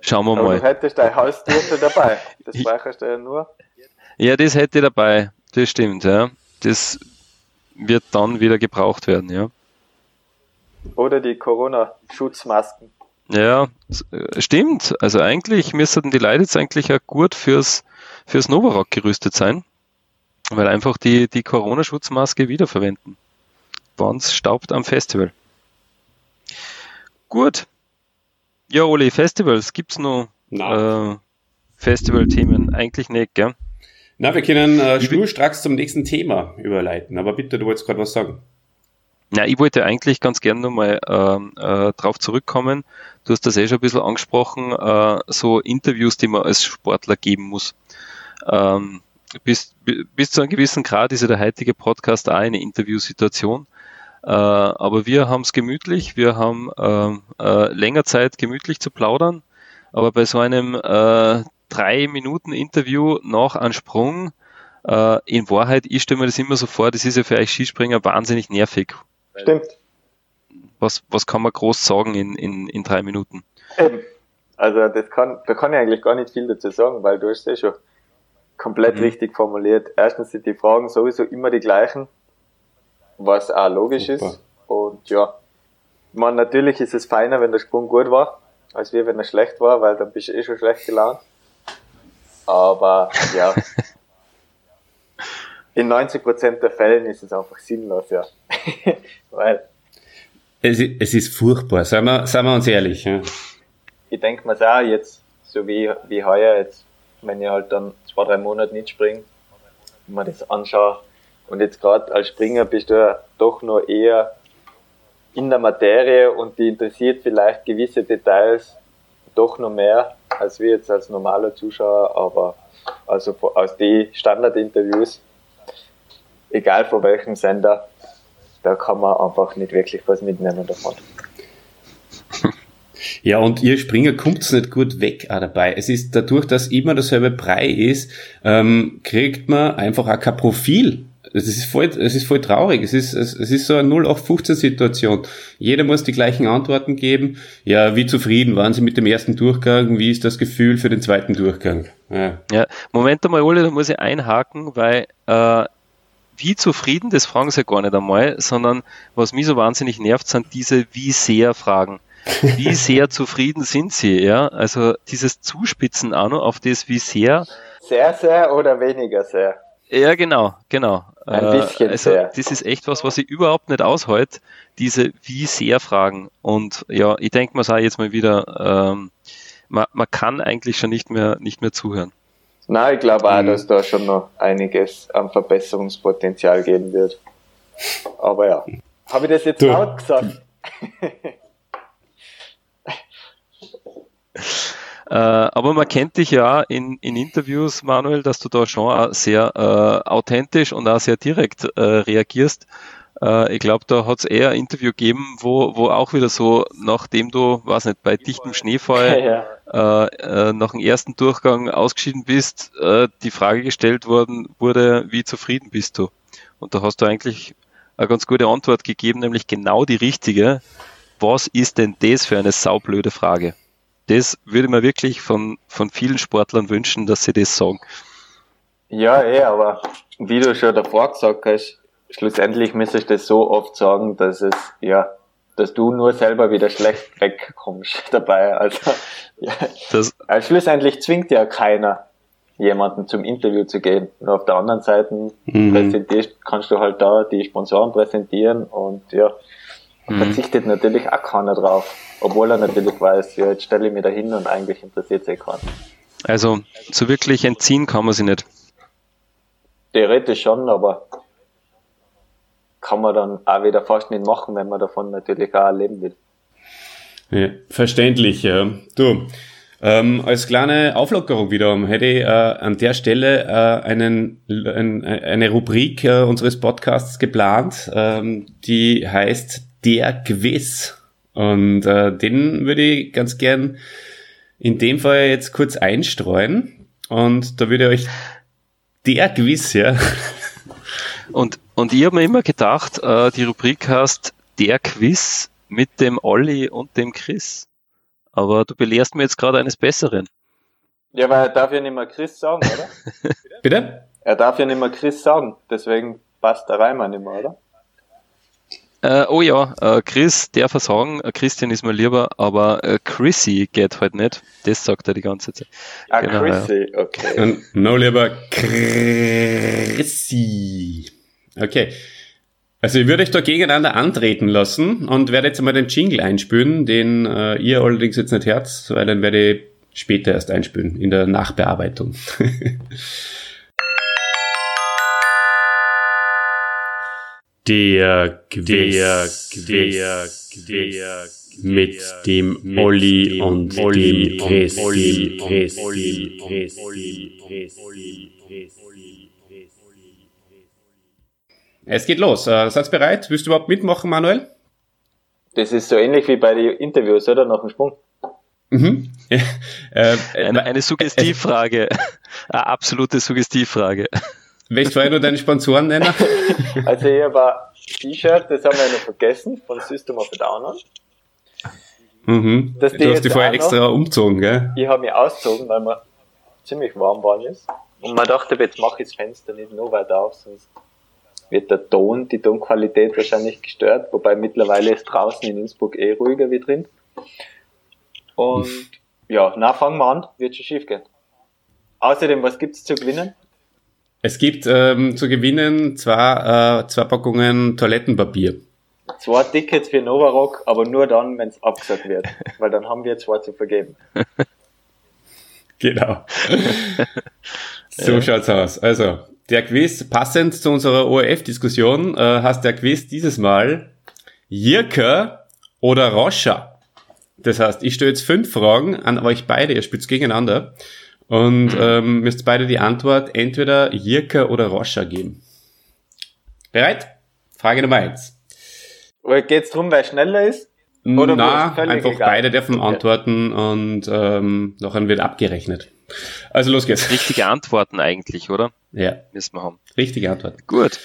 schauen wir aber mal.
Du hättest dein Haustürte dabei. Das brauchst du ja nur.
Ja, das hätte ich dabei. Das stimmt, ja. Das wird dann wieder gebraucht werden, ja.
Oder die Corona-Schutzmasken.
Ja, äh, stimmt. Also eigentlich müssten die Leute jetzt eigentlich auch gut fürs, fürs Novarock gerüstet sein. Weil einfach die, die Corona-Schutzmaske wiederverwenden. Uns staubt am Festival. Gut. Ja, Oli, Festivals, gibt's noch äh, Festival-Themen? Eigentlich nicht, gell?
Na, wir können äh, schnurstracks zum nächsten Thema überleiten. Aber bitte, du wolltest gerade was sagen.
Ja, ich wollte eigentlich ganz gerne nochmal äh, äh, drauf zurückkommen. Du hast das eh schon ein bisschen angesprochen, äh, so Interviews, die man als Sportler geben muss. Ähm, bis, bis zu einem gewissen Grad ist ja der heutige Podcast auch eine Interviewsituation. Äh, aber wir haben es gemütlich, wir haben äh, äh, länger Zeit gemütlich zu plaudern. Aber bei so einem äh, drei Minuten Interview nach einem Sprung, äh, in Wahrheit, ich stelle mir das immer so vor, das ist ja für euch Skispringer wahnsinnig nervig.
Stimmt.
Was, was kann man groß sagen in, in, in drei Minuten?
Also das kann, da kann ich eigentlich gar nicht viel dazu sagen, weil du hast ja schon komplett mhm. richtig formuliert. Erstens sind die Fragen sowieso immer die gleichen, was auch logisch Super. ist. Und ja, man, natürlich ist es feiner, wenn der Sprung gut war, als wie wenn er schlecht war, weil dann bist du eh schon schlecht gelaunt. Aber ja, in 90% der Fällen ist es einfach sinnlos, ja. weil
es, es ist furchtbar, seien wir, seien wir uns ehrlich. Ja.
Ich denke mir auch jetzt, so wie, wie heuer, jetzt wenn ich halt dann zwei, drei Monate nicht springe, wenn man das anschaue. Und jetzt gerade als Springer bist du ja doch noch eher in der Materie und die interessiert vielleicht gewisse Details doch noch mehr als wir jetzt als normaler Zuschauer, aber also aus den Standardinterviews, egal von welchem Sender, da kann man einfach nicht wirklich was mitnehmen davon.
Ja, und ihr Springer kommt's nicht gut weg auch dabei. Es ist dadurch, dass immer derselbe Brei ist, ähm, kriegt man einfach auch kein Profil. Es ist voll, es ist voll traurig. Es ist, es, es ist so eine 0815-Situation. Jeder muss die gleichen Antworten geben. Ja, wie zufrieden waren Sie mit dem ersten Durchgang? Wie ist das Gefühl für den zweiten Durchgang?
Ja, ja Moment einmal, Ole, da muss ich einhaken, weil äh, wie zufrieden, das fragen sie gar nicht einmal, sondern was mich so wahnsinnig nervt, sind diese wie sehr Fragen. Wie sehr zufrieden sind Sie? Ja, also dieses Zuspitzen auch noch auf das, wie sehr.
Sehr, sehr oder weniger sehr.
Ja, genau, genau.
Ein äh, bisschen
also, sehr. Das ist echt was, was ich überhaupt nicht aushält, diese wie sehr Fragen. Und ja, ich denke mir auch jetzt mal wieder, ähm, man, man kann eigentlich schon nicht mehr, nicht mehr zuhören.
Na, ich glaube auch, mhm. dass da schon noch einiges an Verbesserungspotenzial geben wird. Aber ja. Habe ich das jetzt du. laut gesagt?
Äh, aber man kennt dich ja in, in Interviews, Manuel, dass du da schon auch sehr äh, authentisch und auch sehr direkt äh, reagierst. Äh, ich glaube, da hat es eher ein Interview gegeben, wo, wo auch wieder so, nachdem du, weiß nicht, bei dichtem Schneefall ja. äh, nach dem ersten Durchgang ausgeschieden bist, die Frage gestellt worden wurde, wie zufrieden bist du? Und da hast du eigentlich eine ganz gute Antwort gegeben, nämlich genau die richtige. Was ist denn das für eine saublöde Frage? Das würde man wirklich von, von vielen Sportlern wünschen, dass sie das sagen.
Ja, eh, aber wie du schon davor gesagt hast, schlussendlich müsste ich das so oft sagen, dass es, ja, dass du nur selber wieder schlecht wegkommst dabei. Also, ja. Das also schlussendlich zwingt ja keiner, jemanden zum Interview zu gehen. Und auf der anderen Seite mhm. präsentierst, kannst du halt da die Sponsoren präsentieren und ja, mhm. verzichtet natürlich auch keiner drauf. Obwohl er natürlich weiß, ja, jetzt stelle ich mich da hin und eigentlich interessiert sich keinen.
Also, so wirklich entziehen kann man sie nicht.
Theoretisch schon, aber kann man dann auch wieder fast nicht machen, wenn man davon natürlich auch leben will.
Ja, verständlich, ja. Du, ähm, als kleine Auflockerung wiederum hätte ich äh, an der Stelle äh, einen, ein, eine Rubrik äh, unseres Podcasts geplant, ähm, die heißt Der Quiz. Und äh, den würde ich ganz gern in dem Fall jetzt kurz einstreuen. Und da würde ich euch der Quiz, ja.
Und, und ich habe mir immer gedacht, äh, die Rubrik heißt Der Quiz mit dem Olli und dem Chris. Aber du belehrst mir jetzt gerade eines Besseren.
Ja, weil er darf ja nicht mehr Chris sagen, oder?
Bitte?
Er darf ja nicht mehr Chris sagen, deswegen passt der Reimann nicht mehr, oder?
Äh, oh ja, äh, Chris darf er sagen, äh, Christian ist mir lieber, aber äh, Chrissy geht halt nicht. Das sagt er die ganze Zeit.
Ah, genau, Chrissy, ja. okay. Und
no lieber Chrissy. Okay. Also ich würde euch da gegeneinander antreten lassen und werde jetzt mal den Jingle einspülen, den äh, ihr allerdings jetzt nicht hört, weil dann werde ich später erst einspülen, in der Nachbearbeitung. Der Quiz, der Quiz, mit dem Olli und dem Chrissy. Es geht los. Äh, seid bereit? Willst du überhaupt mitmachen, Manuel?
Das ist so ähnlich wie bei den Interviews, oder? Nach dem Sprung.
Mhm. äh, eine, eine Suggestivfrage. eine absolute Suggestivfrage.
Vorher nur deine Sponsoren nennen?
also ich habe ein T-Shirt, das haben wir noch vergessen, von System of a Down.
Mhm. du hast die vorher extra noch, umgezogen, gell?
Ich habe mich ausgezogen, weil mir ziemlich warm war ist. Und man dachte, jetzt mache ich das Fenster nicht noch weiter auf, sonst wird der Ton, die Tonqualität wahrscheinlich gestört, wobei mittlerweile ist draußen in Innsbruck eh ruhiger wie drin. Und ja, na fangen wir an, wird schon schief gehen. Außerdem, was gibt's zu gewinnen?
Es gibt ähm, zu gewinnen zwei, äh, zwei Packungen Toilettenpapier.
Zwei Tickets für Novarock, aber nur dann, wenn es abgesagt wird, weil dann haben wir zwei zu vergeben.
genau. so ja. schaut's aus. Also, der Quiz, passend zu unserer ORF-Diskussion, äh, heißt der Quiz dieses Mal Jirka oder Roscha. Das heißt, ich stelle jetzt fünf Fragen an euch beide, ihr spielt gegeneinander und ähm, müsst beide die Antwort entweder Jirka oder Roscha geben. Bereit? Frage Nummer eins.
Geht es darum, wer schneller ist?
Oder Na, einfach egal? beide dürfen okay. antworten und ähm, nachher wird abgerechnet. Also los geht's.
Richtige Antworten eigentlich, oder?
Ja.
Müssen wir haben.
Richtige Antworten.
Gut.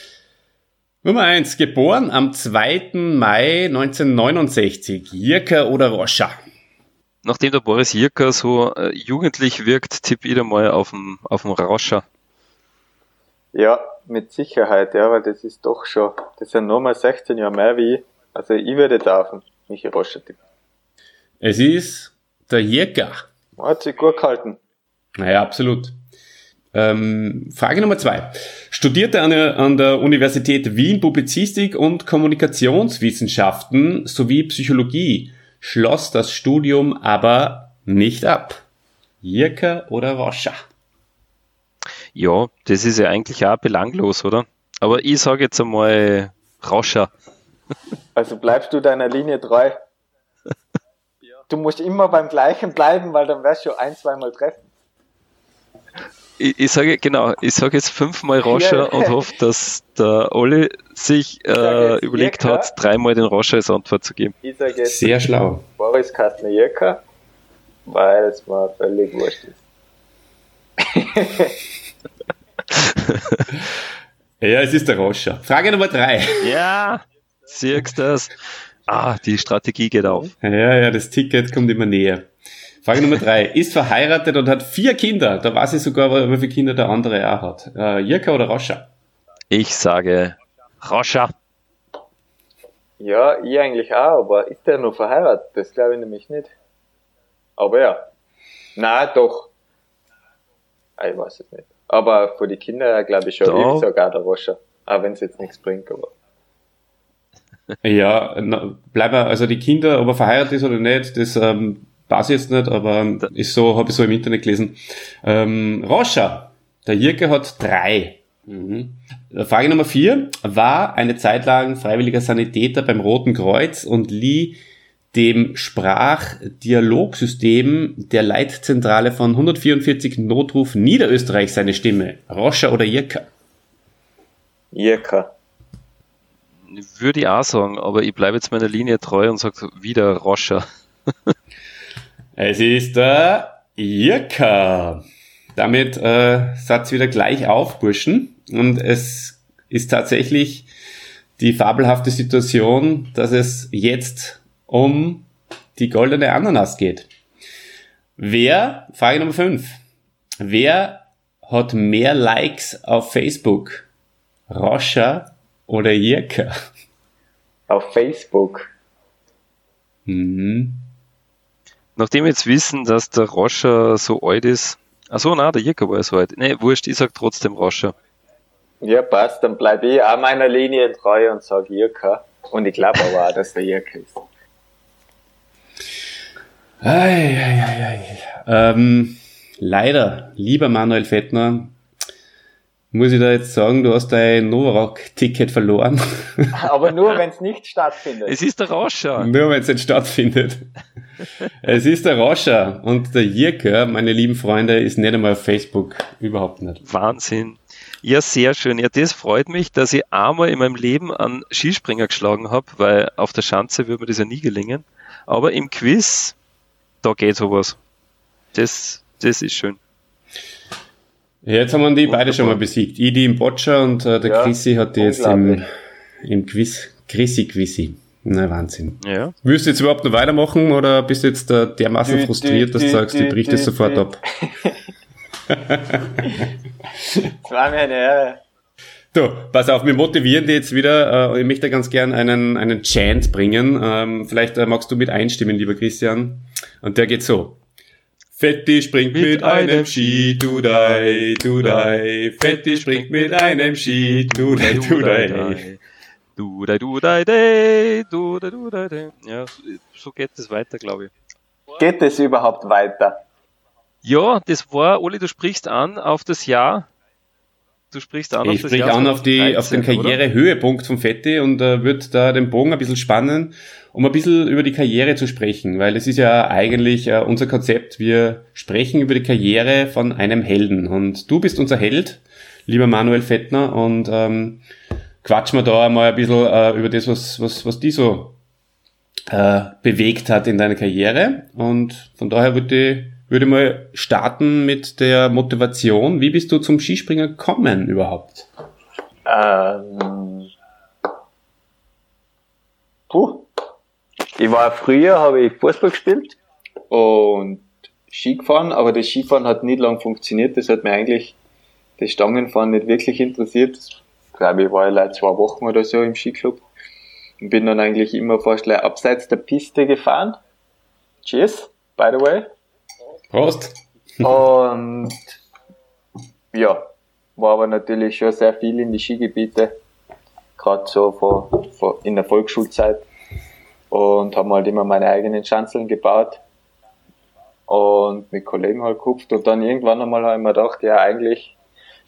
Nummer eins. Geboren am 2. Mai 1969. Jirka oder Roscha?
Nachdem der Boris Jirka so äh, jugendlich wirkt, tipp wieder mal auf den, auf den Roscha.
Ja, mit Sicherheit, ja, weil das ist doch schon, das sind nochmal 16 Jahre mehr wie ich. Also ich würde da auf Michi Roscha tippen.
Es ist der Jirka.
Hat sich gut gehalten.
Naja, absolut. Ähm, Frage Nummer zwei. Studierte an der, an der Universität Wien Publizistik und Kommunikationswissenschaften sowie Psychologie, schloss das Studium aber nicht ab. Jirka oder Roscha?
Ja, das ist ja eigentlich auch belanglos, oder? Aber ich sage jetzt einmal Roscha.
Also bleibst du deiner Linie treu? du musst immer beim gleichen bleiben, weil dann wirst du ein, zweimal treffen.
Ich, ich sage genau, ich sage jetzt fünfmal Roscher
Ja.
und hoffe, dass der Olli sich äh, überlegt
Jirka.
hat, dreimal den Roscher als Antwort zu geben.
Ich sage jetzt
Sehr schlau.
Boris Kastner Jirka, weil es mir völlig wurscht ist.
Ja, es ist der Roscher. Frage Nummer drei.
Ja, siehst du das? Ah, die Strategie geht auf.
Ja, ja, das Ticket kommt immer näher. Frage Nummer drei. Ist verheiratet und hat vier Kinder. Da weiß ich sogar, wie viele Kinder der andere auch hat. Äh, Jirka oder Roscher?
Ich sage Roscher.
Ja, ich eigentlich auch, aber ist der noch verheiratet? Das glaube ich nämlich nicht. Aber ja. Na, doch. Ah, Ich weiß es nicht. Aber für die Kinder glaube ich schon, ich sage auch der Roscher. Auch wenn es jetzt nichts bringt, aber.
Ja, na, bleiben wir, also die Kinder, ob er verheiratet ist oder nicht, das ähm, weiß ich jetzt nicht, aber ist so, habe ich so im Internet gelesen. Ähm, Roscher, der Jirke hat drei. Mhm. Frage Nummer vier. War eine Zeit lang freiwilliger Sanitäter beim Roten Kreuz und lieh dem Sprachdialogsystem der Leitzentrale von 144 Notruf Niederösterreich seine Stimme. Roscher oder Jirka?
Jirka.
Würde ich auch sagen, aber ich bleibe jetzt meiner Linie treu und sage wieder Roscher.
Es ist der Jirka. Damit äh, Satz wieder gleich auf, Burschen. Und es ist tatsächlich die fabelhafte Situation, dass es jetzt um die goldene Ananas geht. Wer, Frage Nummer 5, wer hat mehr Likes auf Facebook? Roscher oder Jirka?
Auf Facebook.
Mhm.
Nachdem wir jetzt wissen, dass der Roscher so alt ist, achso, na, der Jirka war ja so alt. Nee, wurscht, ich sag trotzdem Roscher.
Ja, passt, dann bleibe ich auch meiner Linie treu und sage Jirka. Und ich glaube aber auch, dass der Jirka ist.
Ei, ei, ei, ei. Ähm, leider, lieber Manuel Fettner, muss ich da jetzt sagen, du hast dein Novarock-Ticket verloren.
Aber nur, wenn es nicht stattfindet.
Es ist der Roscher.
Nur wenn es nicht stattfindet. es ist der Roscher und der Jirka, meine lieben Freunde, ist nicht einmal auf Facebook. Überhaupt nicht.
Wahnsinn. Ja, sehr schön. Ja, das freut mich, dass ich einmal in meinem Leben einen Skispringer geschlagen habe, weil auf der Schanze würde mir das ja nie gelingen. Aber im Quiz, da geht sowas. Das, das ist schön.
Ja, Jetzt haben wir die beide schon mal besiegt. Ich die im Boccia und äh, der
Ja,
Chrissy hat die jetzt im, im Quiz. Chrissy Quizzy. Na, Wahnsinn.
Ja.
Willst du jetzt überhaupt noch weitermachen oder bist du jetzt äh, dermaßen
Dü,
frustriert,
dü,
dass du
dü,
sagst, du
dü,
brichst es sofort
dü.
ab?
Es war mir eine Ehre.
Du, pass auf, wir motivieren dich jetzt wieder. Äh, ich möchte ganz gern einen, einen Chant bringen. Ähm, vielleicht äh, magst du mit einstimmen, lieber Christian. Und der geht so. Fetti springt mit,
Mit
einem
einem
Ski, du dei, du dei. Fetti springt mit einem Ski, du dei, du dei.
Du dai, du dai, dai, du dai, du dai, dai. Ja, so- so geht es weiter, glaube ich.
Geht es überhaupt weiter?
Ja, das war, Oli, du sprichst an auf das Jahr. Du sprichst an
Ich
auf das
sprich an auf, die, auf den
2013, oder?
Karrierehöhepunkt von Fetti und äh, wird da den Bogen ein bisschen spannen, um ein bisschen über die Karriere zu sprechen, weil es ist ja eigentlich äh, unser Konzept. Wir sprechen über die Karriere von einem Helden und du bist unser Held, lieber Manuel Fettner und ähm, quatschen wir da mal ein bisschen äh, über das, was, was, was die so äh, bewegt hat in deiner Karriere und von daher würde ich, würde ich mal starten mit der Motivation. Wie bist du zum Skispringer gekommen überhaupt?
Ähm, puh. Ich war früher, habe ich Fußball gespielt und Ski gefahren, aber das Skifahren hat nicht lang funktioniert. Das hat mir eigentlich das Stangenfahren nicht wirklich interessiert. Das, glaube ich, war ich leider zwei Wochen oder so im Skiclub und bin dann eigentlich immer fast abseits der Piste gefahren. Cheers, by the way.
Prost!
Und ja, war aber natürlich schon sehr viel in die Skigebiete, gerade so vor, vor, in der Volksschulzeit. Und haben halt immer meine eigenen Schanzeln gebaut und mit Kollegen halt gekupft. Und dann irgendwann einmal habe ich mir gedacht, ja eigentlich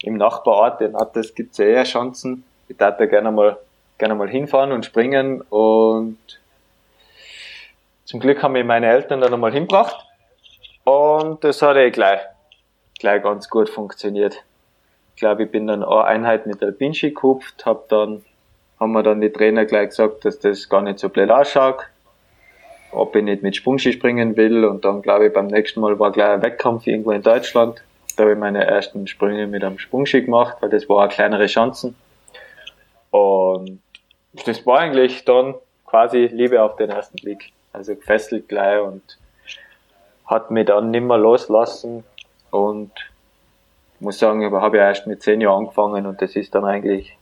im Nachbarort, den hat das gibt's ja eher Chancen. Ich würde da gerne mal, gerne mal hinfahren und springen und Zum Glück haben mich meine Eltern dann einmal hingebracht und das hat eh gleich, gleich ganz gut funktioniert. Ich glaube, ich bin dann eine Einheit mit Alpinski gekupft, hab dann, haben mir dann die Trainer gleich gesagt, dass das gar nicht so blöd ausschaut, ob ich nicht mit Sprungski springen will und dann glaube ich beim nächsten Mal war gleich ein Wettkampf irgendwo in Deutschland. Da habe ich meine ersten Sprünge mit einem Sprungski gemacht, weil das war eine kleinere Chancen. Und das war eigentlich dann quasi Liebe auf den ersten Blick. Also gefesselt gleich und hat mich dann nicht mehr loslassen und muss sagen, ich habe ja erst mit zehn Jahren angefangen und das ist dann eigentlich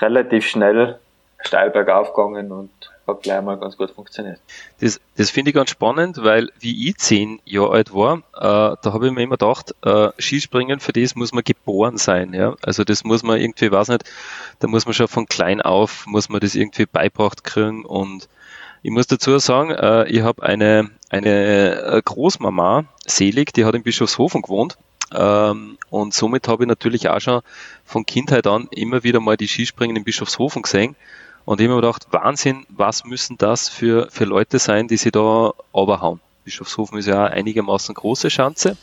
relativ schnell steil bergauf gegangen und hat gleich mal ganz gut funktioniert.
Das, das finde ich ganz spannend, weil wie ich zehn Jahre alt war, äh, da habe ich mir immer gedacht, äh, Skispringen, für das muss man geboren sein. Ja? Also das muss man irgendwie, weiß nicht, da muss man schon von klein auf, muss man das irgendwie beibracht kriegen und ich muss dazu sagen, äh, ich habe eine, eine äh, Großmama, Selig, die hat in Bischofshofen gewohnt. Ähm, und somit habe ich natürlich auch schon von Kindheit an immer wieder mal die Skispringen in Bischofshofen gesehen. Und ich habe mir gedacht, Wahnsinn, was müssen das für, für Leute sein, die sie da oberhauen. Bischofshofen ist ja einigermaßen große Schanze.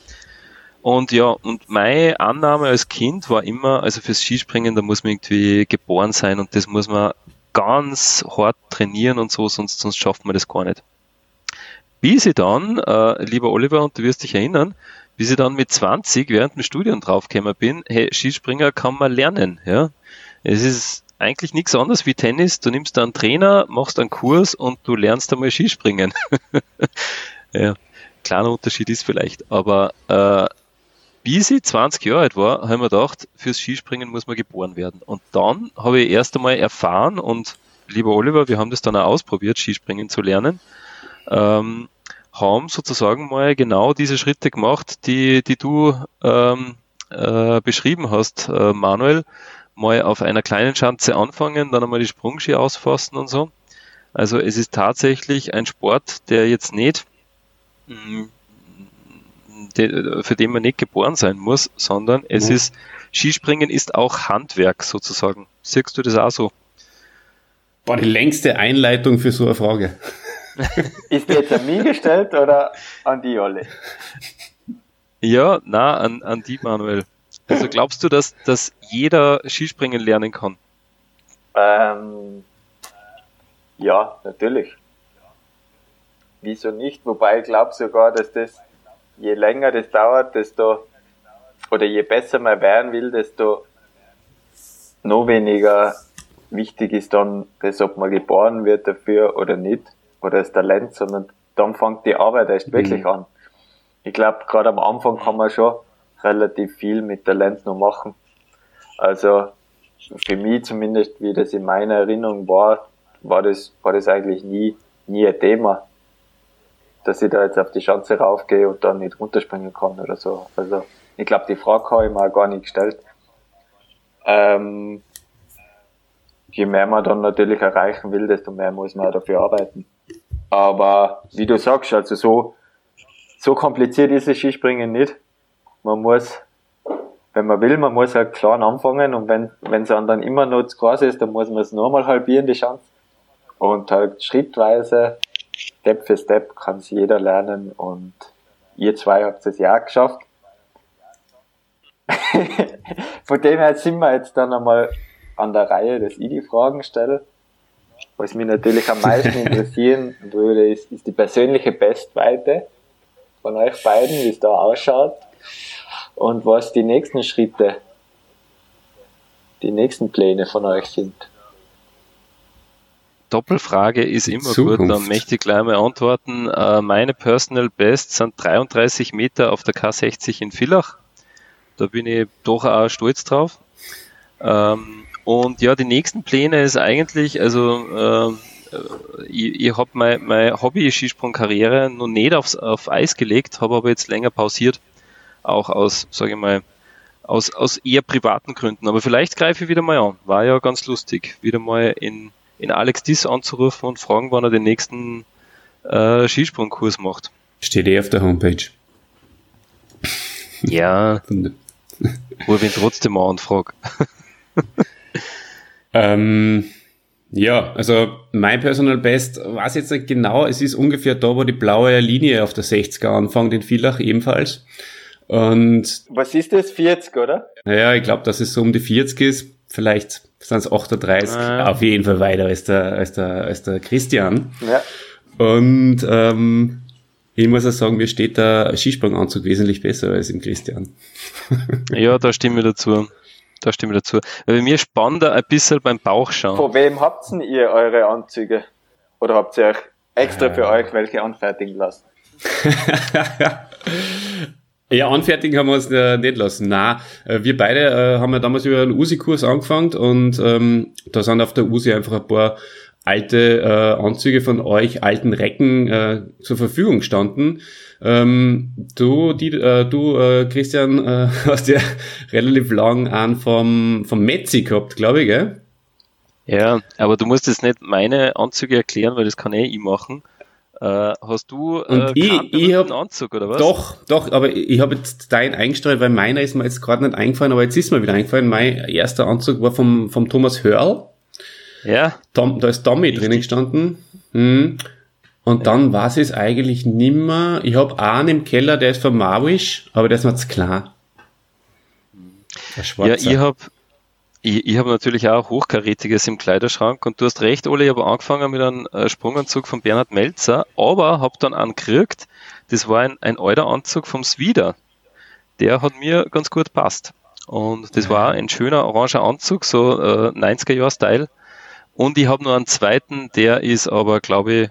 Und ja, und meine Annahme als Kind war immer, also fürs Skispringen, da muss man irgendwie geboren sein und das muss man ganz hart trainieren und so, sonst, sonst schafft man das gar nicht. Bis ich dann, äh, lieber Oliver, und du wirst dich erinnern, bis ich dann mit 20 während dem Studium draufgekommen bin, hey, Skispringer kann man lernen, ja. Es ist eigentlich nichts anderes wie Tennis. Du nimmst einen Trainer, machst einen Kurs und du lernst einmal Skispringen. ja, kleiner Unterschied ist vielleicht, aber äh, bis ich 20 Jahre alt war, habe ich mir gedacht, fürs Skispringen muss man geboren werden. Und dann habe ich erst einmal erfahren und lieber Oliver, wir haben das dann auch ausprobiert, Skispringen zu lernen, ähm, haben sozusagen mal genau diese Schritte gemacht, die, die du ähm, äh, beschrieben hast, äh, Manuel. Mal auf einer kleinen Schanze anfangen, dann einmal die Sprungski ausfassen und so. Also es ist tatsächlich ein Sport, der jetzt nicht mh, mm, für den man nicht geboren sein muss, sondern es mhm. ist, Skispringen ist auch Handwerk sozusagen. Siehst du das auch so?
Boah, die längste Einleitung für so eine Frage.
ist die jetzt an mich gestellt oder an die alle?
Ja, na, an, an die Manuel. Also glaubst du, dass, dass jeder Skispringen lernen kann?
Ähm, ja, natürlich. Wieso nicht? Wobei ich glaube sogar, dass das je länger das dauert, desto, oder je besser man werden will, desto noch weniger wichtig ist dann das, ob man geboren wird dafür oder nicht, oder das Talent, sondern dann fängt die Arbeit erst mhm. wirklich an. Ich glaube, gerade am Anfang kann man schon relativ viel mit Talent noch machen. Also für mich zumindest, wie das in meiner Erinnerung war, war das, war das eigentlich nie, nie ein Thema dass ich da jetzt auf die Schanze raufgehe und dann nicht runterspringen kann oder so. Also ich glaube, die Frage habe ich mir auch gar nicht gestellt. Ähm, je mehr man dann natürlich erreichen will, desto mehr muss man dafür arbeiten. Aber wie du sagst, also so, so kompliziert ist das Skispringen nicht. Man muss, wenn man will, man muss halt klar anfangen und wenn es dann immer noch zu groß ist, dann muss man es nochmal halbieren, die Chance. Und halt schrittweise Step für Step kann es jeder lernen und ihr zwei habt es ja geschafft. Von dem her sind wir jetzt dann einmal an der Reihe, dass ich die Fragen stelle. Was mich natürlich am meisten interessieren würde, ist, ist die persönliche Bestweite von euch beiden, wie es da ausschaut und was die nächsten Schritte, die nächsten Pläne von euch sind.
Doppelfrage ist immer Zukunft. gut, dann möchte ich gleich mal antworten. Äh, meine Personal Best sind 33 Meter auf der K60 in Villach. Da bin ich doch auch stolz drauf. Ähm, und ja, die nächsten Pläne ist eigentlich, also äh, ich, ich habe meine mein Hobby-Skisprung-Karriere noch nicht aufs, auf Eis gelegt, habe aber jetzt länger pausiert, auch aus, sage ich mal, aus, aus eher privaten Gründen. Aber vielleicht greife ich wieder mal an. War ja ganz lustig, wieder mal in in Alex Diss anzurufen und fragen, wann er den nächsten äh, Skisprungkurs macht.
Steht eh auf der Homepage.
Ja. Wo ich ihn trotzdem mal anfrage.
ähm, Ja, also mein Personal Best weiß jetzt nicht genau, es ist ungefähr da, wo die blaue Linie auf der 60er anfängt, in Villach ebenfalls. Und
Was ist das? 40, oder?
naja, ich glaube, dass es so um die 40 ist, vielleicht sind es 38,
Ah.
auf jeden Fall weiter als der, als der, als der Christian.
Ja.
Und ähm, ich muss auch sagen, mir steht der Skisprunganzug wesentlich besser als im Christian.
Ja, da stimme ich dazu. Da stimme ich dazu. Weil mir spannt da ein bisschen beim Bauch schauen.
Von wem habt denn ihr eure Anzüge? Oder habt ihr euch extra für euch welche anfertigen lassen?
Ja, anfertigen haben wir uns äh, nicht lassen. Na, äh, wir beide äh, haben ja damals über einen USI-Kurs angefangen und ähm, da sind auf der USI einfach ein paar alte äh, Anzüge von euch, alten Recken äh, zur Verfügung gestanden. Ähm, du, die, äh, du äh, Christian, äh, hast ja relativ lang an vom, vom Metzi gehabt, glaube ich, gell?
Ja, aber du musst jetzt nicht meine Anzüge erklären, weil das kann eh ich machen. Äh, hast du äh,
ich- hab-
Anzug oder was?
Doch, doch, aber ich, ich habe jetzt deinen eingestreut, weil meiner ist mir jetzt gerade nicht eingefallen, aber jetzt ist mir wieder eingefallen. Mein erster Anzug war vom, vom Thomas Hörl.
Ja,
Tom, da ist Tommy drinnen gestanden. Hm. Und dann war es eigentlich nimmer. Ich habe einen im Keller, der ist von Marwish, aber der ist mir zu klar.
Ja ich habe ich, ich hab natürlich auch Hochkarätiges im Kleiderschrank und du hast recht, Ole, ich habe angefangen mit einem äh, Sprunganzug von Bernhard Melzer, aber habe dann einen gekriegt, das war ein, ein alter Anzug vom Swider. Der hat mir ganz gut passt. Und das war ein schöner oranger Anzug, so äh, 90er-Jahr-Style. Und ich habe noch einen zweiten, der ist aber, glaube ich,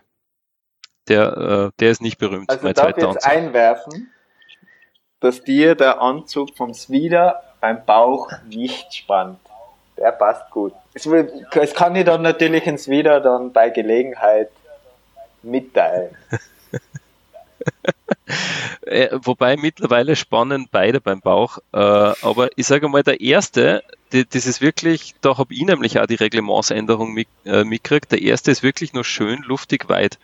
der, äh, der ist nicht berühmt,
Also
mein
darf ich jetzt
Anzug.
einwerfen, dass dir der Anzug vom Swider beim Bauch nicht spannt. Der passt gut. Es, will, es kann ich dann natürlich ins Swider dann bei Gelegenheit mitteilen.
Wobei mittlerweile spannen beide beim Bauch. Äh, aber ich sage mal, der erste, das ist wirklich, da habe ich nämlich auch die Reglementsänderung mit, äh, mitgekriegt. Der erste ist wirklich noch schön luftig weit.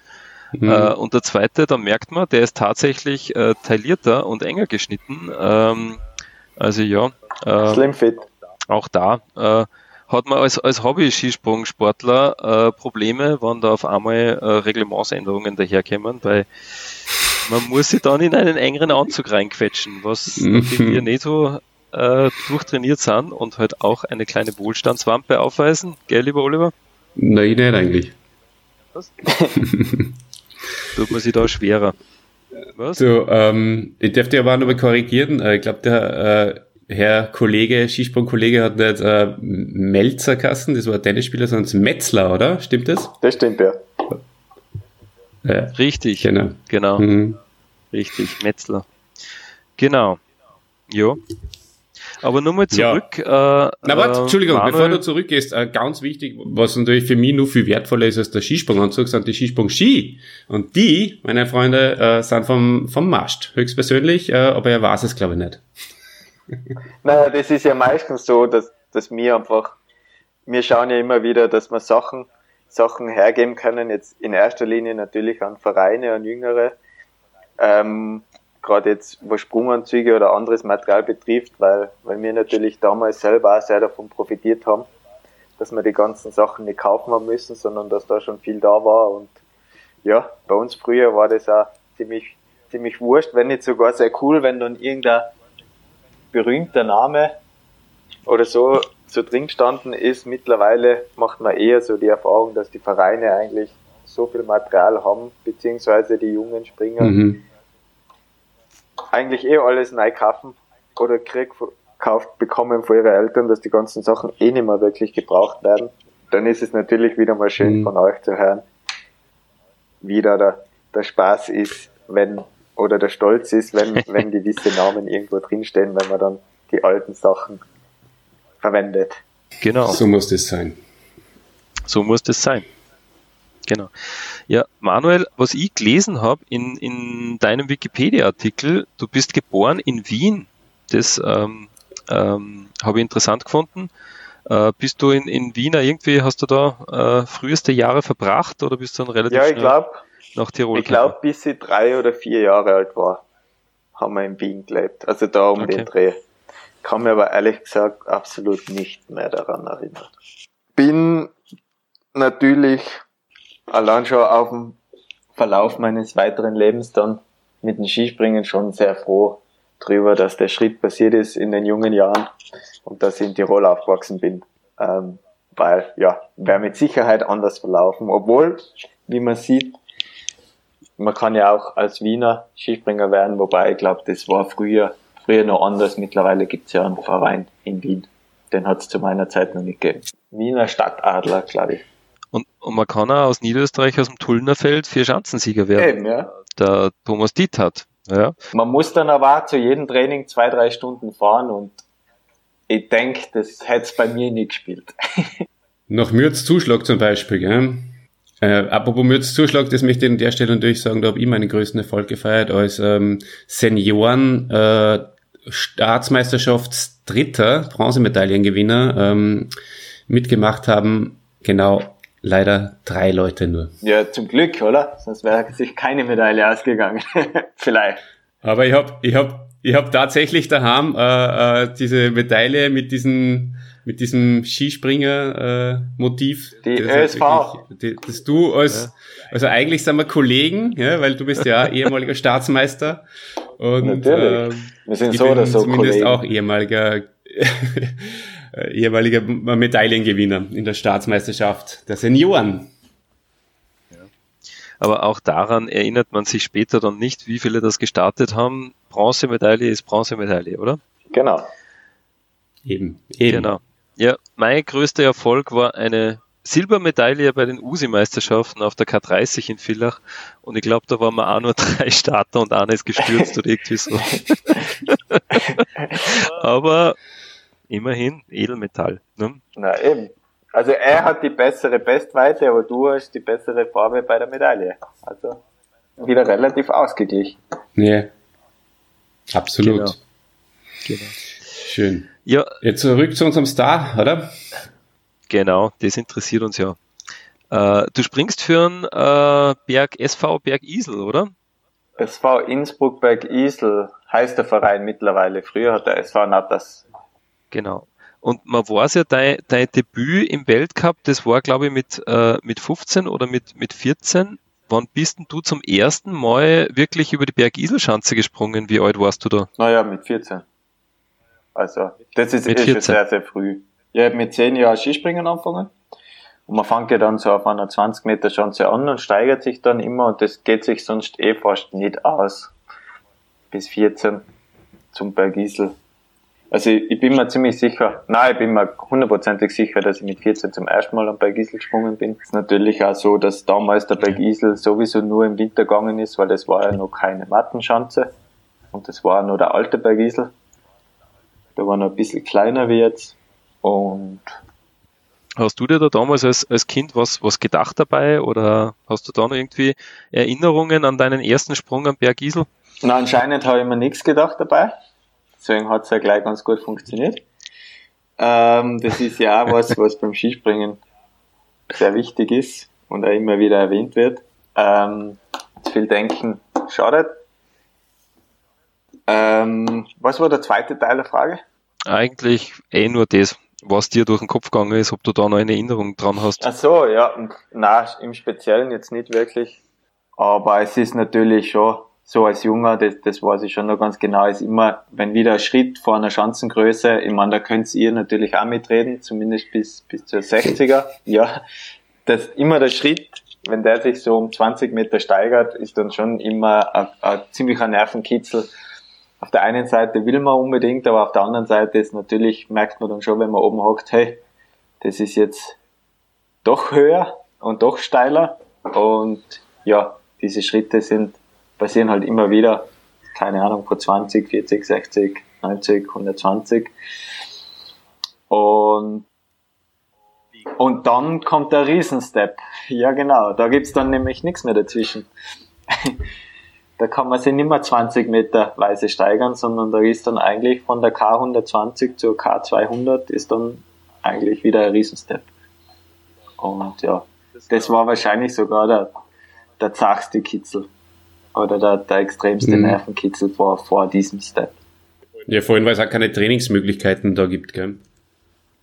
Hm.
Äh, und der zweite, da merkt man, der ist tatsächlich äh, taillierter und enger geschnitten. Ähm, also ja, äh,
Slim Fit.
Auch da äh, hat man als, als Hobby-Skisprungsportler äh, Probleme, wenn da auf einmal äh, Reglementsänderungen daherkommen, weil man muss sich dann in einen engeren Anzug reinquetschen, was
Mhm.
wir nicht so äh, durchtrainiert sind und halt auch eine kleine Wohlstandswampe aufweisen, gell, lieber Oliver?
Nein, nicht eigentlich.
Tut man sich da schwerer. Was?
So, ähm, ich dürfte aber auch noch mal korrigieren. Äh, Ich glaube, der äh, Herr Kollege, Skisprungkollege hat nicht äh, Melzer Kassen, das war ein Tennisspieler, sondern Metzler, oder? Stimmt das?
Das stimmt ja.
Ja,
Richtig,
genau.
genau,
Mhm.
richtig, Metzler. Genau. Jo. Aber nur mal
Ja.
zurück. Äh,
Na, warte,
äh,
Entschuldigung,
Manuel-
bevor du zurückgehst, äh, ganz wichtig, was natürlich für mich nur viel wertvoller ist als der Skisprunganzug, sind die Skisprung-Ski. Und die, meine Freunde, äh, sind vom, vom Mast. Höchstpersönlich, äh, aber er weiß es, glaube ich, nicht.
Naja, das ist ja meistens so, dass, dass wir einfach, wir schauen ja immer wieder, dass wir Sachen, Sachen hergeben können, jetzt in erster Linie natürlich an Vereine, an Jüngere, ähm, gerade jetzt, was Sprunganzüge oder anderes Material betrifft, weil, weil wir natürlich damals selber auch sehr davon profitiert haben, dass wir die ganzen Sachen nicht kaufen haben müssen, sondern dass da schon viel da war. Und ja, bei uns früher war das auch ziemlich, ziemlich wurscht, wenn nicht sogar sehr cool, wenn dann irgendein berühmter Name oder so so drin gestanden ist. Mittlerweile macht man eher so die Erfahrung, dass die Vereine eigentlich so viel Material haben, beziehungsweise die jungen Springer
Mhm.
eigentlich eh alles neu kaufen oder krieg gekauft bekommen von ihren Eltern, dass die ganzen Sachen eh nicht mehr wirklich gebraucht werden. Dann ist es natürlich wieder mal schön
Mhm.
von euch zu hören, wie da der, der Spaß ist, wenn oder der Stolz ist, wenn, wenn gewisse Namen irgendwo drinstehen, wenn man dann die alten Sachen verwendet.
Genau.
So muss das sein.
So muss das sein. Genau. Ja, Manuel, was ich gelesen habe in, in deinem Wikipedia-Artikel, du bist geboren in Wien. Das ähm, ähm, habe ich interessant gefunden. Äh, bist du in, in Wien irgendwie, hast du da äh, früheste Jahre verbracht oder bist du dann relativ
Ja, ich glaube,
nach Tirol
ich glaube, bis ich drei oder vier Jahre alt war, haben wir in Wien gelebt. Also da um
Okay.
den Dreh. Kann mir aber ehrlich gesagt absolut nicht mehr daran erinnern. Bin natürlich allein schon auf dem Verlauf meines weiteren Lebens dann mit dem Skispringen schon sehr froh drüber, dass der Schritt passiert ist in den jungen Jahren und dass ich in Tirol aufgewachsen bin. Ähm, weil, ja, wäre mit Sicherheit anders verlaufen. Obwohl, wie man sieht, man kann ja auch als Wiener Skispringer werden, wobei ich glaube, das war früher, früher noch anders. Mittlerweile gibt's ja einen Verein in Wien. Den hat's zu meiner Zeit noch nicht gegeben. Wiener Stadtadler, glaube ich.
Und, und man kann auch aus Niederösterreich, aus dem Tullnerfeld, vier Schanzensieger werden.
Eben, ja.
Der Thomas Diet hat. Ja.
Man muss dann aber auch zu jedem Training zwei, drei Stunden fahren und ich denke, das hätte es bei mir nicht gespielt.
Nach Mürz Zuschlag zum Beispiel, gell? Äh, apropos Mürz Zuschlag, das möchte ich an der Stelle natürlich sagen, da habe ich meinen größten Erfolg gefeiert als ähm, Senioren äh, Staatsmeisterschaftsdritter, Bronzemedaillengewinner, ähm, mitgemacht haben, genau leider drei Leute nur.
Ja, zum Glück, oder? Sonst wäre sich keine Medaille ausgegangen. Vielleicht.
Aber ich habe ich hab, ich hab tatsächlich daheim äh, äh, diese Medaille mit diesen mit diesem Skispringer-Motiv.
Äh, die das ÖSV.
Wirklich, dass du als, ja. also eigentlich sind wir Kollegen, ja, weil du bist ja ehemaliger Staatsmeister. Und
Natürlich. Ähm, wir sind so oder so
zumindest Kollegen. auch ehemaliger ehemaliger Medaillengewinner in der Staatsmeisterschaft der Senioren.
Aber auch daran erinnert man sich später dann nicht, wie viele das gestartet haben. Bronzemedaille ist Bronzemedaille, oder?
Genau.
Eben, eben. Genau.
Ja, mein größter Erfolg war eine Silbermedaille bei den USI-Meisterschaften auf der K30 in Villach. Und ich glaube, da waren wir auch nur drei Starter und einer ist gestürzt oder irgendwie so. Aber immerhin Edelmetall. Ne?
Na eben. Also er hat die bessere Bestweite, aber du hast die bessere Farbe bei der Medaille. Also wieder relativ ausgeglichen.
Ja, absolut. Genau. genau. Schön. Ja. Jetzt zurück zu unserem Star, oder?
Genau, das interessiert uns ja. Äh, du springst für einen äh, Berg SV Berg Isel, oder?
SV Innsbruck Berg Isel heißt der Verein mittlerweile. Früher hat der SV Natas
Genau. Und man weiß ja, dein, dein Debüt im Weltcup, das war, glaube ich, mit, äh, mit 15 oder mit, mit 14. Wann bist denn du zum ersten Mal wirklich über die Bergiselschanze gesprungen? Wie alt warst du da?
Naja, mit 14. Also, das ist, ist schon sehr, sehr früh. Ich habe mit 10 Jahren Skispringen angefangen. Und man fängt ja dann so auf einer 20 Meter Schanze an und steigert sich dann immer und das geht sich sonst eh fast nicht aus. Bis 14 zum Bergisel. Also ich, ich, bin mir ziemlich sicher, nein, ich bin mir hundertprozentig sicher, dass ich mit 14 zum ersten Mal am Bergisel gesprungen bin. Es ist natürlich auch so, dass damals der Bergisel sowieso nur im Winter gegangen ist, weil das war ja noch keine Mattenschanze. Und das war nur der alte Bergisel. Der war noch ein bisschen kleiner wie jetzt. Und
Hast du dir da damals als, als Kind was, was gedacht dabei oder hast du da noch irgendwie Erinnerungen an deinen ersten Sprung am Berg Isel?
Na, anscheinend habe ich mir nichts gedacht dabei. Deswegen hat es ja gleich ganz gut funktioniert. Ähm, das ist ja auch was, was beim Skispringen sehr wichtig ist und auch immer wieder erwähnt wird. Ähm, zu viel denken schadet. Ähm, was war der zweite Teil der Frage?
Eigentlich eh nur das, was dir durch den Kopf gegangen ist, ob du da noch eine Erinnerung dran hast.
Ach so, ja, na im Speziellen jetzt nicht wirklich. Aber es ist natürlich schon so als Junger, das, das weiß ich schon noch ganz genau, ist immer, wenn wieder ein Schritt vor einer Schanzengröße, ich meine, da könnt ihr natürlich auch mitreden, zumindest bis, bis zur 60er, ja, das, immer der Schritt, wenn der sich so um 20 Meter steigert, ist dann schon immer ein, ein ziemlicher Nervenkitzel. Auf der einen Seite will man unbedingt, aber auf der anderen Seite ist natürlich, merkt man dann schon, wenn man oben hockt, hey, das ist jetzt doch höher und doch steiler und ja, diese Schritte sind passieren halt immer wieder, keine Ahnung, vor 20, 40, 60, 90, 120. Und, und dann kommt der Riesenstep. Ja, genau. Da gibt's dann nämlich nichts mehr dazwischen. da kann man sich nicht mehr 20 Meter weise steigern, sondern da ist dann eigentlich von der K120 zur K200 ist dann eigentlich wieder ein Riesenstep. Und ja, das war wahrscheinlich sogar der, der zachste Kitzel oder der, der extremste mhm. Nervenkitzel vor, vor diesem Step.
Ja, vorhin, weil es auch keine Trainingsmöglichkeiten da gibt, gell?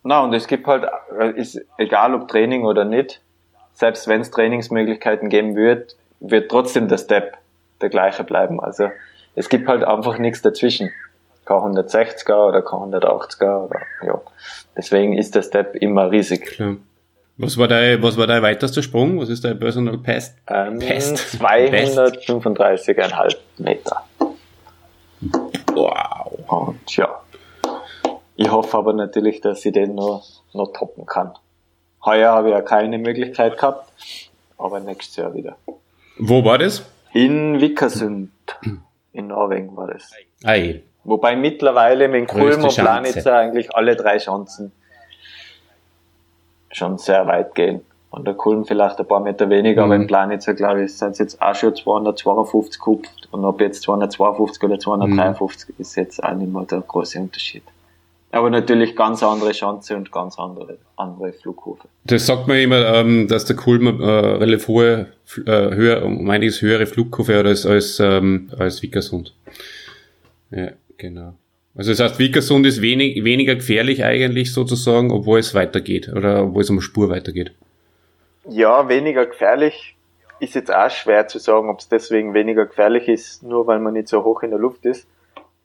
Na, und es gibt halt, ist egal ob Training oder nicht, selbst wenn es Trainingsmöglichkeiten geben wird, wird trotzdem der Step der gleiche bleiben. Also es gibt halt einfach nichts dazwischen. Kein 160er oder kein 180er oder, ja. Deswegen ist der Step immer riesig. Klar.
Was war dein, was war dein weitester Sprung? Was ist dein Personal Pest?
Ähm, Pest. 235,5 Meter. Wow. Und ja. Ich hoffe aber natürlich, dass ich den noch, noch toppen kann. Heuer habe ich ja keine Möglichkeit gehabt, aber nächstes Jahr wieder.
Wo war das?
In Vikersund. In Norwegen war das.
Ei.
Wobei mittlerweile mit Kulm und Planitzer eigentlich alle drei Chancen schon sehr weit gehen. Und der Kulm vielleicht ein paar Meter weniger, mhm. aber im Planitzer, glaube ich, sind es jetzt auch schon 252 gehupft. Und ob jetzt 252 oder 253 mhm. ist jetzt auch nicht mehr der große Unterschied. Aber natürlich ganz andere Chance und ganz andere, andere Flughöfe.
Das sagt man immer, ähm, dass der Kulm äh, relativ hohe, äh, höher, um einiges höhere Flughöfe hat als, als, ähm, als Vickersund. Ja, genau. Also das heißt, Vickersund ist wenig, weniger gefährlich eigentlich sozusagen, obwohl es weitergeht oder obwohl es um Spur weitergeht.
Ja, weniger gefährlich ist jetzt auch schwer zu sagen, ob es deswegen weniger gefährlich ist, nur weil man nicht so hoch in der Luft ist.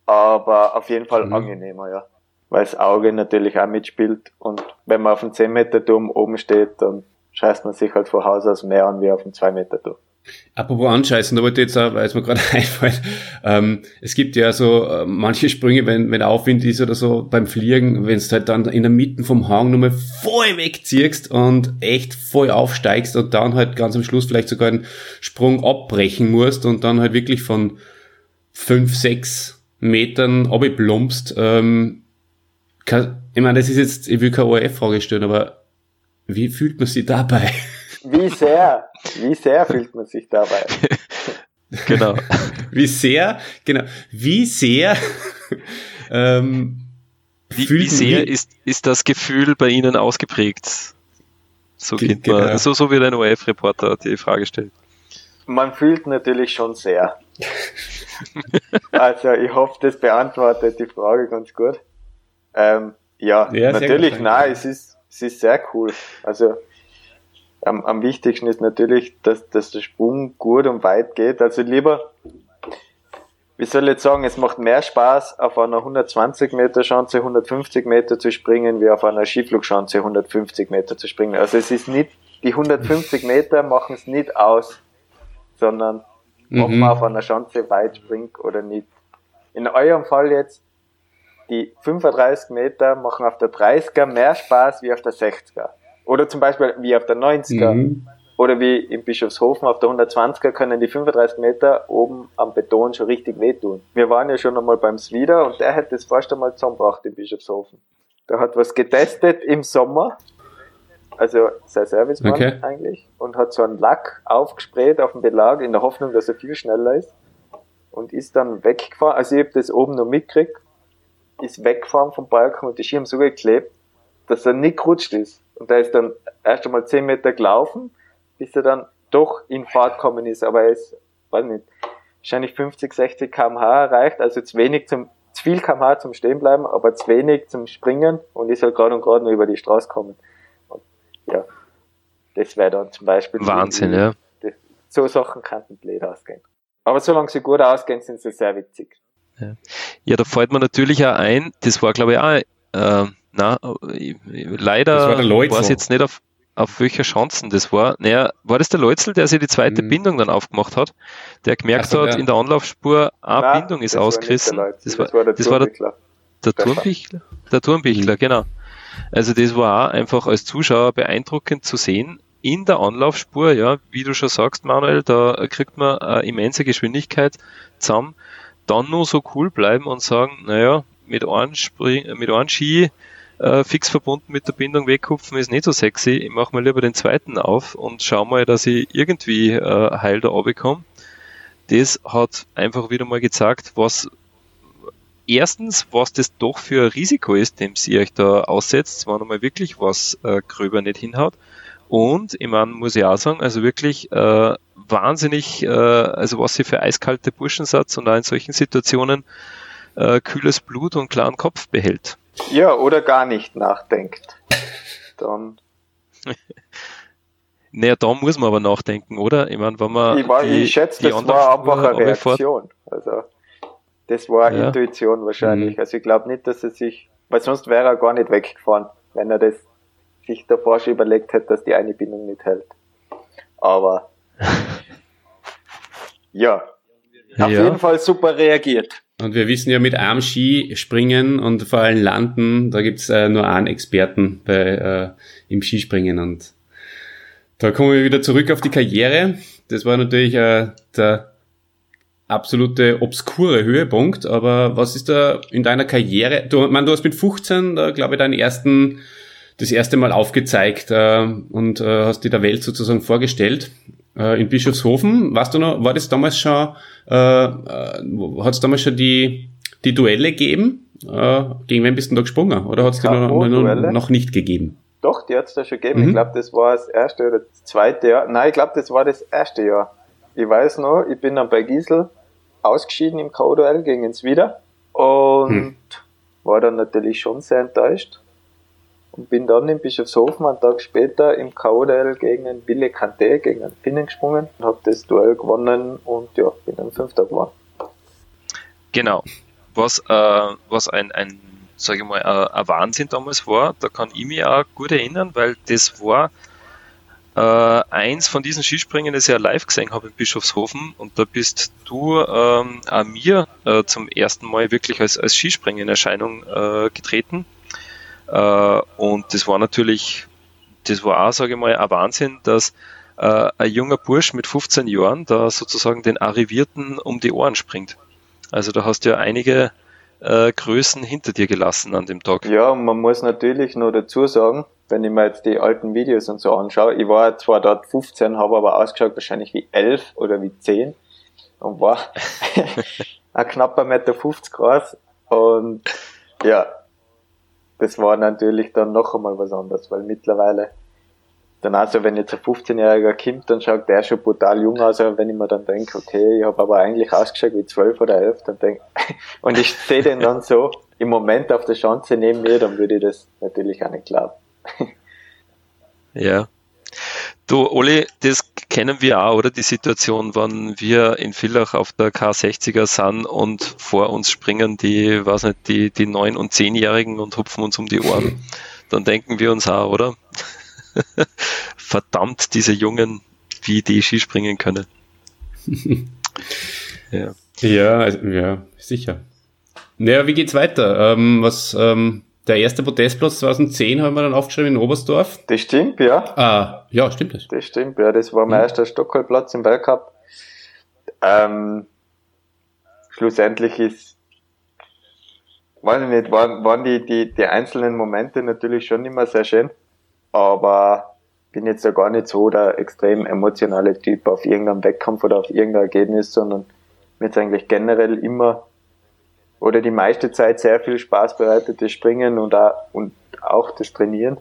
Aber auf jeden Fall mhm. angenehmer, ja weil das Auge natürlich auch mitspielt. Und wenn man auf dem 10 Meter Turm oben steht, dann scheißt man sich halt von Haus aus mehr an wie auf dem 2 Meter Turm.
Apropos anscheißen, da wollte ich jetzt auch, weil es mir gerade einfällt, ähm, es gibt ja so äh, manche Sprünge, wenn, wenn Aufwind ist oder so beim Fliegen, wenn du halt dann in der Mitte vom Hang nochmal voll wegziehst und echt voll aufsteigst und dann halt ganz am Schluss vielleicht sogar einen Sprung abbrechen musst und dann halt wirklich von fünf, sechs Metern abgeplumpst, ähm, ich meine, das ist jetzt, ich will keine ORF-Frage stellen, aber wie fühlt man sich dabei?
Wie sehr, wie sehr fühlt man sich dabei?
genau. Wie sehr, genau, wie sehr, ähm,
wie, wie sehr wie, ist, ist das Gefühl bei Ihnen ausgeprägt? So, geht genau. man, so, so wie ein ORF-Reporter die Frage stellt.
Man fühlt natürlich schon sehr. also ich hoffe, das beantwortet die Frage ganz gut. Ähm, ja, ja natürlich, nein, es ist, es ist sehr cool. Also am, am wichtigsten ist natürlich, dass, dass der Sprung gut und weit geht. Also lieber, wie soll ich jetzt sagen, es macht mehr Spaß, auf einer 120 Meter Schanze 150 Meter zu springen, wie auf einer Skiflugschanze 150 Meter zu springen. Also es ist nicht, die 150 Meter machen es nicht aus, sondern mhm. ob man auf einer Schanze weit springt oder nicht. In eurem Fall jetzt, die 35 Meter machen auf der 30er mehr Spaß wie auf der 60er. Oder zum Beispiel wie auf der 90er. Mhm. Oder wie in Bischofshofen auf der 120er können die 35 Meter oben am Beton schon richtig wehtun. Wir waren ja schon einmal beim Swider und der hat das fast einmal zusammengebracht in Bischofshofen. Der hat was getestet im Sommer. Also sein Servicemann okay. eigentlich. Und hat so einen Lack aufgesprayt auf dem Belag in der Hoffnung, dass er viel schneller ist. Und ist dann weggefahren. Also ich habe das oben noch mitgekriegt ist weggefahren vom Balkon und die Schirm so geklebt, dass er nicht gerutscht ist. Und er ist dann erst einmal 10 Meter gelaufen, bis er dann doch in Fahrt gekommen ist. Aber er ist, weiß nicht, wahrscheinlich 50, 60 kmh erreicht, also zu wenig zum, zu viel kmh zum Stehenbleiben, aber zu wenig zum Springen und ist halt gerade und gerade noch über die Straße gekommen. Und, ja, das wäre dann zum Beispiel.
Wahnsinn, ja.
So Sachen könnten blöd ausgehen. Aber solange sie gut ausgehen, sind sie sehr witzig.
Ja. ja, da fällt mir natürlich auch ein, das war glaube ich auch, äh, na, leider war es jetzt nicht auf, auf welcher Chancen das war. Naja, war das der Leutzel, der sich die zweite mhm. Bindung dann aufgemacht hat, der gemerkt so, hat, ja. in der Anlaufspur, eine Nein, Bindung ist ausgerissen. Das war, das war der das Turmbichler. Der, der Turmbichler, der Turmbichler, mhm. genau. Also das war auch einfach als Zuschauer beeindruckend zu sehen, in der Anlaufspur, ja, wie du schon sagst, Manuel, da kriegt man eine immense Geschwindigkeit zusammen dann nur so cool bleiben und sagen, naja, mit einem, Spring, mit einem Ski äh, fix verbunden mit der Bindung wegkupfen ist nicht so sexy. Ich mache mal lieber den zweiten auf und schau mal, dass ich irgendwie äh, heil da runterkomme. Das hat einfach wieder mal gezeigt, was erstens, was das doch für ein Risiko ist, dem sie euch da aussetzt, wenn einmal wirklich was äh, gröber nicht hinhaut. Und ich meine, muss ich auch sagen, also wirklich äh, wahnsinnig, äh, also was sie für eiskalte Burschen sind und auch in solchen Situationen äh, kühles Blut und klaren Kopf behält.
Ja, oder gar nicht nachdenkt. Dann.
naja, da muss man aber nachdenken, oder?
Ich meine, wenn man. Ich, war, die, ich schätze, das war einfach eine Reaktion. Also, das war ja. Intuition wahrscheinlich. Mhm. Also, ich glaube nicht, dass er sich, weil sonst wäre er gar nicht weggefahren, wenn er das sich davor schon überlegt hätte, dass die eine Bindung nicht hält. Aber, ja. Auf ja. jeden Fall super reagiert.
Und wir wissen ja mit Armski springen und vor allem landen, da gibt's äh, nur einen Experten bei, äh, im Skispringen. Und da kommen wir wieder zurück auf die Karriere. Das war natürlich äh, der absolute obskure Höhepunkt, aber was ist da in deiner Karriere? Du, man, du hast mit 15, da glaube ich, deinen ersten, das erste Mal aufgezeigt äh, und äh, hast dir der Welt sozusagen vorgestellt äh, in Bischofshofen. Warst du noch, war das damals schon, äh, äh, hat es damals schon die, die Duelle gegeben? Äh, gegen wen bist du da gesprungen? Oder hat es die noch, noch, noch, nicht gegeben?
Doch, die hat es da schon gegeben. Mhm. Ich glaube, das war das erste oder das zweite Jahr. Nein, ich glaube, das war das erste Jahr. Ich weiß noch, ich bin dann bei Giesel ausgeschieden im K-Duell gegen uns wieder und hm. war dann natürlich schon sehr enttäuscht und bin dann in Bischofshofen einen Tag später im KODL gegen einen Wille Kante, gegen einen Finnen gesprungen, habe das Duell gewonnen und ja, bin dann Fünfter geworden.
Genau. Was, äh, was ein, ein sage ich mal, ein, ein Wahnsinn damals war, da kann ich mich auch gut erinnern, weil das war äh, eins von diesen Skispringen, das ich ja live gesehen habe in Bischofshofen und da bist du ähm, an mir äh, zum ersten Mal wirklich als, als Skispringen in Erscheinung äh, getreten äh, und das war natürlich, das war auch, sage ich mal, ein Wahnsinn, dass äh, ein junger Bursch mit 15 Jahren da sozusagen den Arrivierten um die Ohren springt. Also da hast du ja einige äh, Größen hinter dir gelassen an dem Tag.
Ja, man muss natürlich noch dazu sagen, wenn ich mir jetzt die alten Videos und so anschaue, ich war zwar dort 15, habe aber ausgeschaut wahrscheinlich wie 11 oder wie 10 und war ein knapper Meter 50 groß und ja, das war natürlich dann noch einmal was anderes, weil mittlerweile dann also, wenn jetzt ein 15-Jähriger kommt, dann schaut der schon brutal jung aus, aber wenn ich mir dann denke, okay, ich habe aber eigentlich ausgeschaut wie 12 oder 11, dann denk, und ich sehe den dann so im Moment auf der Chance neben mir, dann würde ich das natürlich auch nicht glauben.
Ja. Du, Oli, das kennen wir auch, oder? Die Situation, wenn wir in Villach auf der K60er sind und vor uns springen die, weiß nicht, die, die 9- und 10-Jährigen und hupfen uns um die Ohren. Dann denken wir uns auch, oder? Verdammt, diese Jungen, wie die Skispringen können.
ja. Ja, also, ja, sicher. Naja, wie geht's weiter? Ähm, was, ähm, der erste Podestplatz 2010 haben wir dann aufgeschrieben in Oberstdorf.
Das stimmt, ja.
Ah, ja, stimmt das.
Das stimmt, ja. Das war mein mhm. erster Stockholmplatz im Weltcup. Ähm, schlussendlich ist, weiß ich nicht, waren, waren die, die, die einzelnen Momente natürlich schon immer sehr schön, aber bin jetzt ja gar nicht so der extrem emotionale Typ auf irgendeinem Wettkampf oder auf irgendein Ergebnis, sondern mir jetzt eigentlich generell immer oder die meiste Zeit sehr viel Spaß bereitet, das Springen und auch, und auch das Trainieren.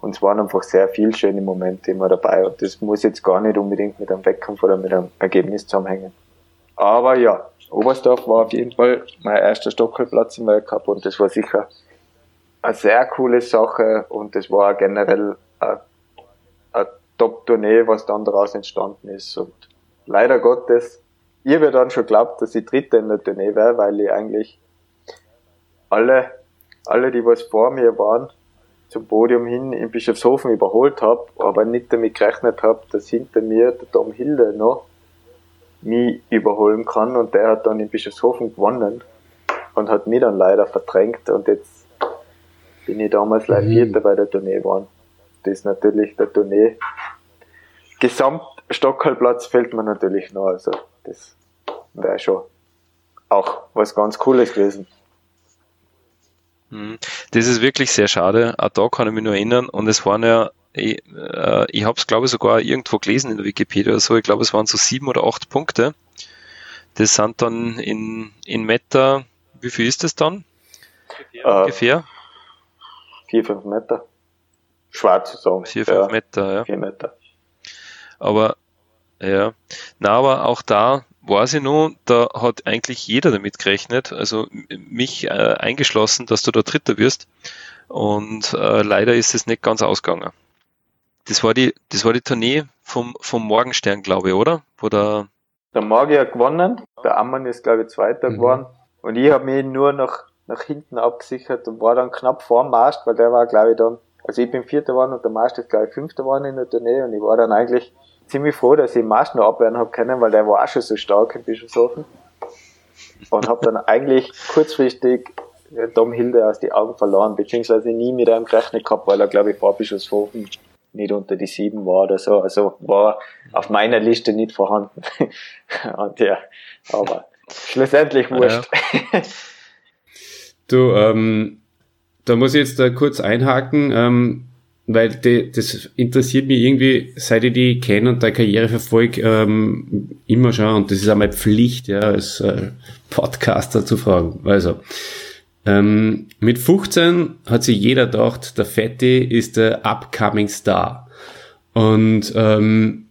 Und es waren einfach sehr viele schöne Momente immer dabei. Und das muss jetzt gar nicht unbedingt mit einem Wettkampf oder mit einem Ergebnis zusammenhängen. Aber ja, Oberstdorf war auf jeden Fall mein erster Stockholmplatz im Weltcup und das war sicher eine sehr coole Sache und das war generell eine, eine Top-Tournee, was dann daraus entstanden ist. Und leider Gottes ich habe dann schon geglaubt, dass ich Dritter in der Tournee wäre, weil ich eigentlich alle, alle, die was vor mir waren, zum Podium hin in Bischofshofen überholt habe, aber nicht damit gerechnet habe, dass hinter mir der Tom Hilde noch mich überholen kann und der hat dann in Bischofshofen gewonnen und hat mich dann leider verdrängt und jetzt bin ich damals leider. Vierter bei der Tournee geworden. Das ist natürlich der Tournee. Gesamt Stockholmplatz fällt mir natürlich noch, also das wäre schon auch was ganz Cooles gewesen.
Hm. Das ist wirklich sehr schade. Auch da kann ich mich nur erinnern. Und es waren ja, ich, äh, ich habe es glaube ich sogar irgendwo gelesen in der Wikipedia oder so. Ich glaube, es waren so sieben oder acht Punkte. Das sind dann in, in Meter, wie viel ist das dann?
Äh, ungefähr? Vier, fünf Meter. Schwarz zu sagen.
Vier, fünf ja, Meter, ja.
Vier Meter.
Aber ja, na, aber auch da weiß ich noch, da hat eigentlich jeder damit gerechnet, also mich äh, eingeschlossen, dass du da Dritter wirst. Und äh, leider ist es nicht ganz ausgegangen. das war die, das war die Tournee vom, vom Morgenstern, glaube ich, oder? Wo der,
der Magier gewonnen, der Ammann ist, glaube ich, Zweiter mhm. geworden. Und ich habe mich nur nach, nach hinten abgesichert und war dann knapp vor dem Mast, weil der war, glaube ich, dann, also ich bin Vierter geworden und der Mast ist, glaube ich, Fünfter geworden in der Tournee und ich war dann eigentlich ziemlich froh, dass ich den Mast noch abwehren habe können, weil der war auch schon so stark in Bischofshofen. Und habe dann eigentlich kurzfristig Dom Hilde aus die Augen verloren, beziehungsweise nie mit einem gerechnet gehabt, weil er, glaube ich, vor Bischofshofen nicht unter die sieben war oder so. Also war auf meiner Liste nicht vorhanden. Und ja, aber schlussendlich wurscht. Ja.
Du, ähm, da muss ich jetzt da kurz einhaken, ähm, weil die, das interessiert mich irgendwie, seit ich die kenne und deine Karriere verfolge, ähm, immer schon, und das ist einmal Pflicht, ja, als äh, Podcaster zu fragen. Also, ähm, mit 15 hat sich jeder gedacht, der Fetti ist der upcoming Star. Und ähm,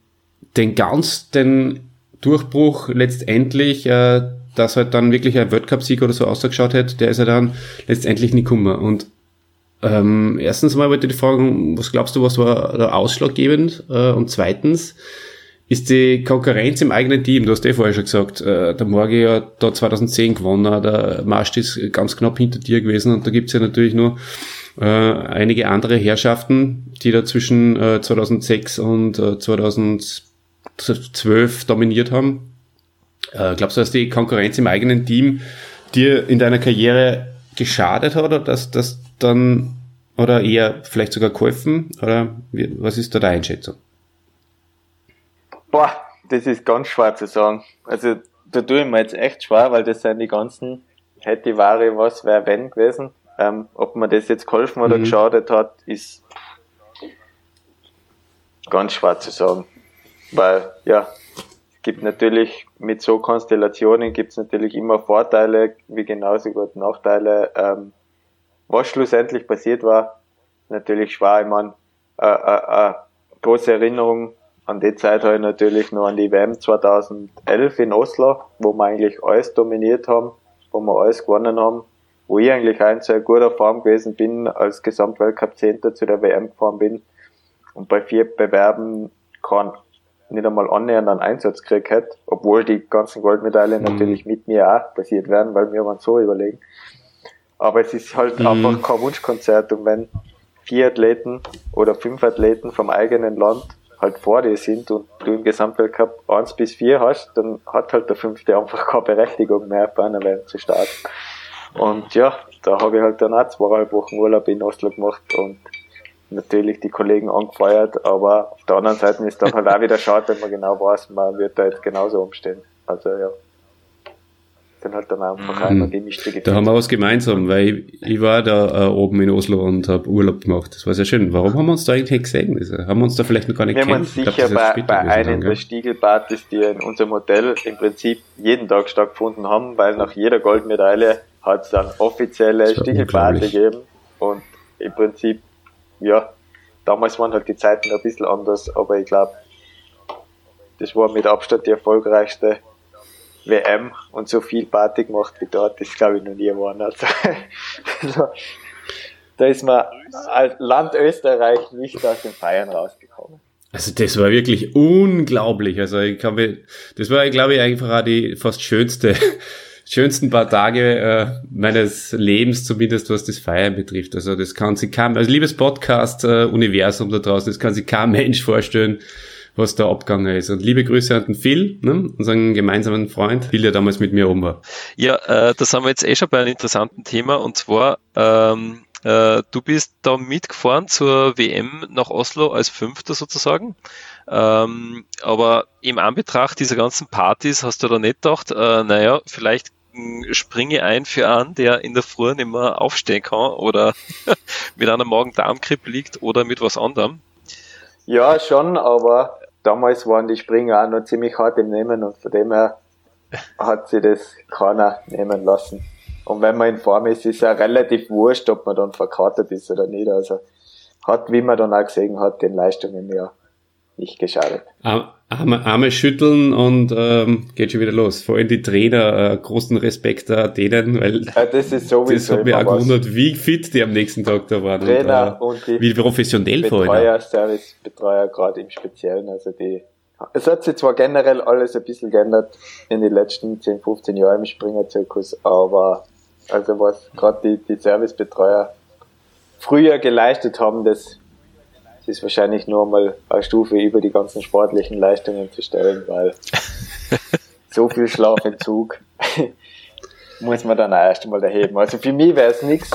den ganz den Durchbruch letztendlich, äh, dass halt dann wirklich ein Weltcup-Sieg oder so ausgeschaut hat, der ist ja dann letztendlich nicht gekommen. Und ähm, erstens mal wollte ich fragen, was glaubst du, was war da ausschlaggebend? Äh, und zweitens, ist die Konkurrenz im eigenen Team, du hast eh vorher schon gesagt, äh, der Morgi ja da 2010 gewonnen, der Marst ist ganz knapp hinter dir gewesen und da gibt's ja natürlich nur äh, einige andere Herrschaften, die da zwischen äh, 2006 und äh, 2012 dominiert haben. Äh, glaubst du, dass die Konkurrenz im eigenen Team dir in deiner Karriere geschadet hat oder dass das dann oder eher vielleicht sogar geholfen oder was ist da deine Einschätzung?
Boah, das ist ganz schwer zu sagen. Also da tue ich mir jetzt echt schwer, weil das sind die ganzen hätte, Ware, was, wäre, wenn gewesen. Ähm, ob man das jetzt geholfen oder mhm. geschadet hat, ist ganz schwer zu sagen. Weil, ja, es gibt natürlich mit so Konstellationen gibt es natürlich immer Vorteile, wie genauso gut Nachteile. Ähm, was schlussendlich passiert war, natürlich schwer. Ich meine, äh, äh, äh, große Erinnerung an die Zeit habe ich natürlich noch an die WM 2011 in Oslo, wo wir eigentlich alles dominiert haben, wo wir alles gewonnen haben, wo ich eigentlich ein sehr guter Form gewesen bin, als Gesamtweltcup-Zehnter zu der WM gefahren bin und bei vier Bewerben kann nicht einmal annähernd einen Einsatz gekriegt hätte, obwohl die ganzen Goldmedaillen mhm. natürlich mit mir auch passiert werden, weil wir waren so überlegen. Aber es ist halt mhm. einfach kein Wunschkonzert und wenn vier Athleten oder fünf Athleten vom eigenen Land halt vor dir sind und du im Gesamtweltcup 1 bis 4 hast, dann hat halt der fünfte einfach keine Berechtigung mehr, bei einer WM zu starten. Und ja, da habe ich halt dann auch zweieinhalb Wochen Urlaub in Oslo gemacht und natürlich die Kollegen angefeuert, aber auf der anderen Seite ist dann halt auch wieder schade, wenn man genau weiß, man wird da jetzt genauso umstehen. Also ja sind halt dann einfach mhm. einmal gemischte
Da haben wir was gemeinsam, weil ich, war da äh, oben in Oslo und habe Urlaub gemacht. Das war sehr schön. Warum haben wir uns da eigentlich gesehen? Also, haben wir uns da vielleicht noch gar nicht
Wir haben uns sicher glaub, bei, bei einem der Stiegelpartys, die in unserem Hotel im Prinzip jeden Tag stattgefunden haben, weil nach jeder Goldmedaille hat es dann offizielle Stiegelparty gegeben und im Prinzip, ja, damals waren halt die Zeiten ein bisschen anders, aber ich glaube, das war mit Abstand die erfolgreichste WM und so viel Party gemacht wie dort, das glaube ich noch nie geworden. Also, da ist man als Land Österreich nicht aus den Feiern rausgekommen.
Also das war wirklich unglaublich. Also ich kann mir, das war, glaube ich, einfach auch die fast schönste, schönsten paar Tage äh, meines Lebens, zumindest was das Feiern betrifft. Also das kann sich kaum, also liebes Podcast-Universum äh, da draußen, das kann sich kein Mensch vorstellen, was da abgegangen ist. Und liebe Grüße an den Phil, ne, unseren gemeinsamen Freund, Phil, der damals mit mir um war.
Ja, äh, das haben wir jetzt eh schon bei einem interessanten Thema und zwar, ähm, äh, du bist da mitgefahren zur WM nach Oslo als Fünfter sozusagen. Ähm, aber im Anbetracht dieser ganzen Partys hast du da nicht gedacht, äh, naja, vielleicht hm, springe ein für einen, der in der Früh nicht mehr aufstehen kann oder mit einer Magen-Darm-Grippe liegt oder mit was anderem.
Ja, schon, aber damals waren die Springer auch noch ziemlich hart im Nehmen und von dem her hat sie das keiner nehmen lassen. Und wenn man in Form ist, ist ja relativ wurscht, ob man dann verkartet ist oder nicht. Also hat, wie man dann auch gesehen hat, den Leistungen ja nicht geschadet.
Arme, Arme schütteln und ähm, geht schon wieder los. Vor allem die Trainer, äh, großen Respekt da denen, weil
ja, das ist sowieso
das hat mich auch gewundert, wie fit die am nächsten Tag da waren.
Trainer und, äh, und
wie professionell
vor allem. Servicebetreuer gerade im Speziellen, also die es hat sich zwar generell alles ein bisschen geändert in den letzten 10, 15 Jahren im Springerzirkus, aber also was gerade die, die Servicebetreuer früher geleistet haben, das ist wahrscheinlich nur mal eine Stufe über die ganzen sportlichen Leistungen zu stellen, weil so viel Schlafentzug muss man dann auch erst einmal erheben. Also für mich wäre es nichts,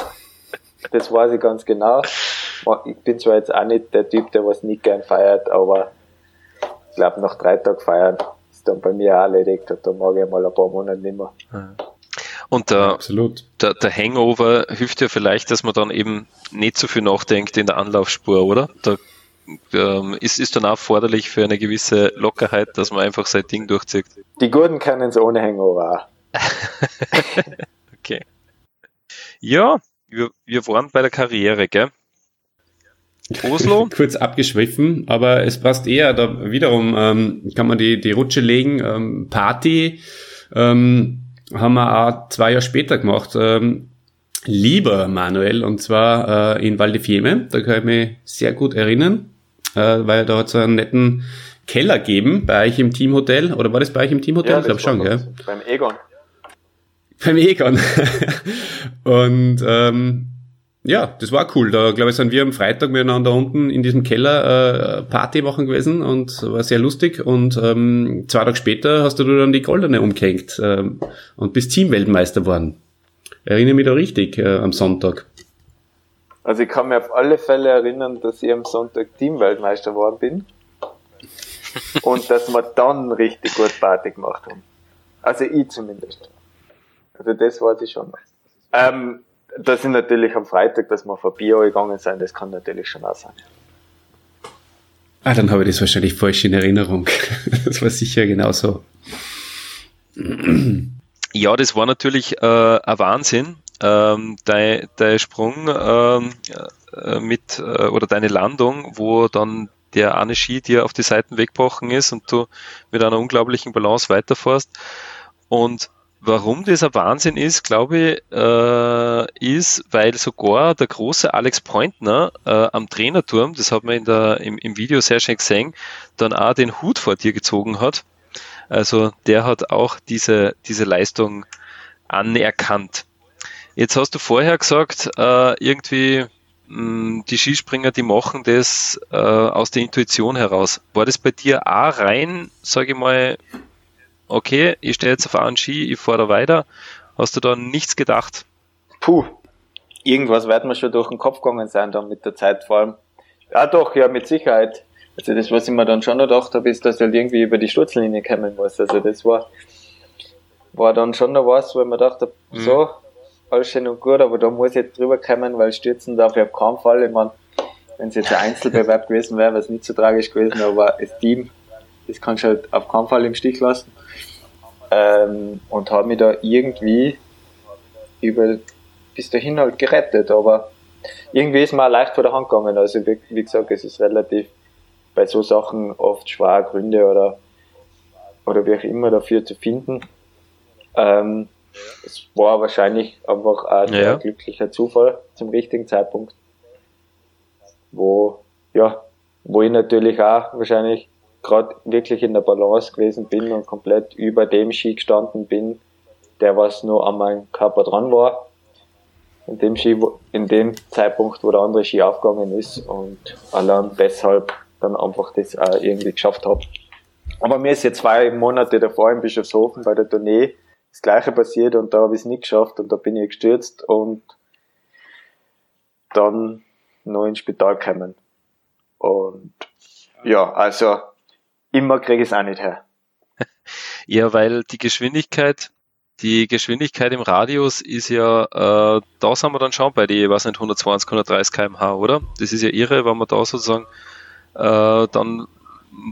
das weiß ich ganz genau. Ich bin zwar jetzt auch nicht der Typ, der was nicht gern feiert, aber ich glaube, nach drei Tagen feiern ist dann bei mir auch erledigt und dann mag ich mal ein paar Monate nicht mehr.
Und der, der, der Hangover hilft ja vielleicht, dass man dann eben nicht so viel nachdenkt in der Anlaufspur, oder? Da ähm, ist, ist dann auch forderlich für eine gewisse Lockerheit, dass man einfach sein Ding durchzieht.
Die Guten können es ohne Hangover auch.
okay. Ja, wir, wir waren bei der Karriere, gell?
Oslo. Kurz abgeschwiffen, aber es passt eher, da wiederum ähm, kann man die, die Rutsche legen. Ähm, Party ähm, haben wir auch zwei Jahre später gemacht. Ähm, lieber Manuel, und zwar äh, in Valdefieme. Da kann ich mich sehr gut erinnern, äh, weil da hat es einen netten Keller gegeben bei euch im Teamhotel. Oder war das bei euch im Teamhotel?
Ja,
ich glaube schon, gell?
Beim Egon.
Beim Egon. und ähm, ja, das war cool. Da, glaube ich, sind wir am Freitag miteinander unten in diesem Keller äh, Party machen gewesen und war sehr lustig. Und ähm, zwei Tage später hast du dann die Goldene umgehängt ähm, und bist Teamweltmeister geworden. Erinnere mich da richtig äh, am Sonntag.
Also ich kann mir auf alle Fälle erinnern, dass ich am Sonntag Teamweltmeister geworden bin. und dass wir dann richtig gut Party gemacht haben. Also ich zumindest. Also das weiß ich schon. Ähm, das ist natürlich am Freitag, dass wir vor Bier gegangen sind, das kann natürlich schon auch sein.
Ah, dann habe ich das wahrscheinlich falsch in Erinnerung. Das war sicher genauso.
Ja, das war natürlich äh, ein Wahnsinn. Ähm, dein, dein Sprung ähm, äh, mit äh, oder deine Landung, wo dann der eine Ski dir auf die Seiten weggebrochen ist und du mit einer unglaublichen Balance weiterfährst. Und Warum ein Wahnsinn ist, glaube ich, äh, ist, weil sogar der große Alex Pointner äh, am Trainerturm, das hat man in der, im, im Video sehr schön gesehen, dann auch den Hut vor dir gezogen hat. Also der hat auch diese, diese Leistung anerkannt. Jetzt hast du vorher gesagt, äh, irgendwie mh, hm, die Skispringer, die machen das äh, aus der Intuition heraus. War das bei dir auch rein, sage ich mal, okay, ich stehe jetzt auf einen Ski, ich fahre da weiter. Hast du da nichts gedacht?
Puh, irgendwas wird mir schon durch den Kopf gegangen sein dann mit der Zeit vor allem. Ja doch, ja, mit Sicherheit. Also das, was ich mir dann schon gedacht habe, ist, dass ich halt irgendwie über die Sturzlinie kommen muss. Also das war, war dann schon noch was, wo ich mir dachte, mhm. so, alles schön und gut, aber da muss ich jetzt drüber kommen, weil stürzen darf ich auf keinen Fall. Ich meine, wenn es jetzt ein Einzelbewerb gewesen wäre, wäre es nicht so tragisch gewesen, aber das Team, das kannst du halt auf keinen Fall im Stich lassen ähm, und habe mich da irgendwie über bis dahin halt gerettet, aber irgendwie ist mir leicht vor der Hand gegangen. Also wie, wie gesagt, es ist relativ bei so Sachen oft schwer Gründe oder oder wie auch immer dafür zu finden. Ähm, es war wahrscheinlich einfach ein ja. glücklicher Zufall zum richtigen Zeitpunkt, wo ja, wo ich natürlich auch wahrscheinlich gerade wirklich in der Balance gewesen bin und komplett über dem Ski gestanden bin, der was nur an meinem Körper dran war. In dem Ski, in dem Zeitpunkt, wo der andere Ski aufgegangen ist und allein deshalb dann einfach das auch irgendwie geschafft habe. Aber mir ist jetzt zwei Monate davor in Bischofshofen bei der Tournee das gleiche passiert und da habe ich es nicht geschafft und da bin ich gestürzt und dann noch ins Spital gekommen. Und ja, also immer kriege ich es auch nicht her.
Ja, weil die Geschwindigkeit, die Geschwindigkeit im Radius ist ja, äh, da sind wir dann schon bei die, was nicht, 120, 130 kmh, oder? Das ist ja irre, wenn man da sozusagen äh, dann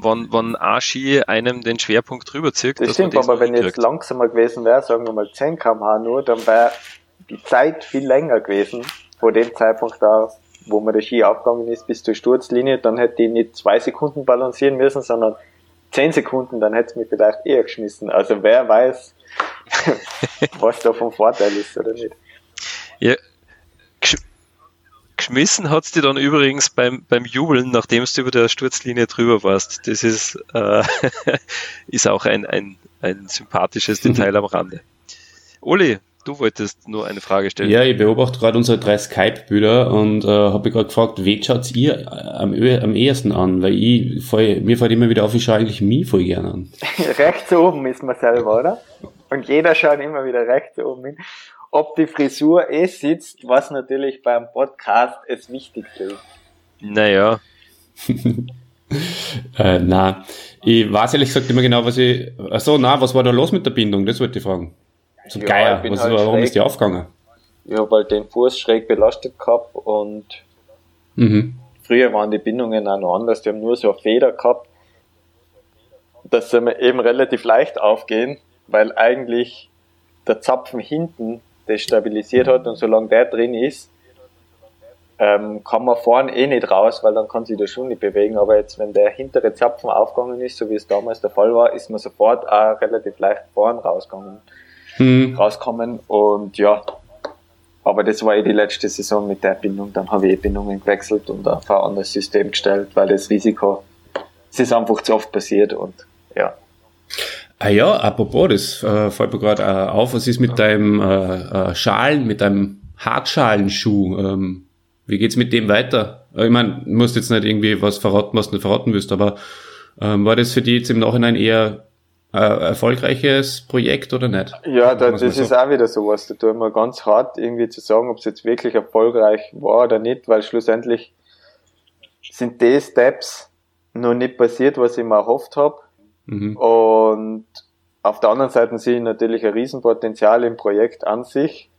wann, wann ein Ski einem den Schwerpunkt drüber zieht.
Das stimmt, aber wenn jetzt langsamer gewesen wäre, sagen wir mal 10 kmh nur, dann wäre die Zeit viel länger gewesen, vor dem Zeitpunkt da, wo man der Ski aufgegangen ist bis zur Sturzlinie, dann hätte ich nicht zwei Sekunden balancieren müssen, sondern zehn Sekunden, dann hätte es mich vielleicht eher geschmissen. Also wer weiß, was da vom Vorteil ist oder nicht.
Ja, geschmissen hat es dir dann übrigens beim, beim Jubeln, nachdem du über der Sturzlinie drüber warst. Das ist, äh, ist auch ein, ein, ein sympathisches Detail am Rande. Uli, du wolltest nur eine Frage stellen.
Ja, ich beobachte gerade unsere drei Skype-Bilder und äh, habe gerade gefragt, wen schaut ihr am, am ehesten an? Weil ich, voll, mir fällt immer wieder auf, ich schaue eigentlich mich voll gerne an.
rechts oben ist man selber, oder? Und jeder schaut immer wieder rechts oben hin. Ob die Frisur eh sitzt, was natürlich beim Podcast es wichtigste ist.
Naja.
äh, na, ich weiß ehrlich gesagt immer genau, was ich. Achso, na, was war da los mit der Bindung? Das wollte ich fragen. Zum ja, Geier, was, halt warum schräg. ist die aufgegangen?
Ich habe halt den Fuß schräg belastet gehabt und mhm. früher waren die Bindungen auch noch anders. Die haben nur so eine Feder gehabt, dass sie eben relativ leicht aufgehen, weil eigentlich der Zapfen hinten das stabilisiert hat und solange der drin ist, ähm, kann man vorne eh nicht raus, weil dann kann sich der Schuh nicht bewegen. Aber jetzt, wenn der hintere Zapfen aufgegangen ist, so wie es damals der Fall war, ist man sofort auch relativ leicht vorn rausgegangen mhm. rauskommen. Und ja, aber das war eh die letzte Saison mit der Bindung. Dann habe ich eh Bindungen gewechselt und auf ein anderes System gestellt, weil das Risiko, es ist einfach zu oft passiert und ja.
Ah ja, apropos, das äh, fällt mir gerade äh, auf, was ist mit deinem äh, äh, Schalen, mit deinem Hartschalenschuh? Ähm, wie geht's mit dem weiter? Äh, ich meine, du musst jetzt nicht irgendwie was verraten, was du nicht verraten willst, aber ähm, war das für dich jetzt im Nachhinein eher äh, erfolgreiches Projekt oder nicht?
Ja, da, das ist auch wieder sowas. Da tut man ganz hart irgendwie zu sagen, ob es jetzt wirklich erfolgreich war oder nicht, weil schlussendlich sind die Steps noch nicht passiert, was ich mir erhofft habe. Mhm. Und auf der anderen Seite sehe ich natürlich ein Riesenpotenzial im Projekt an sich,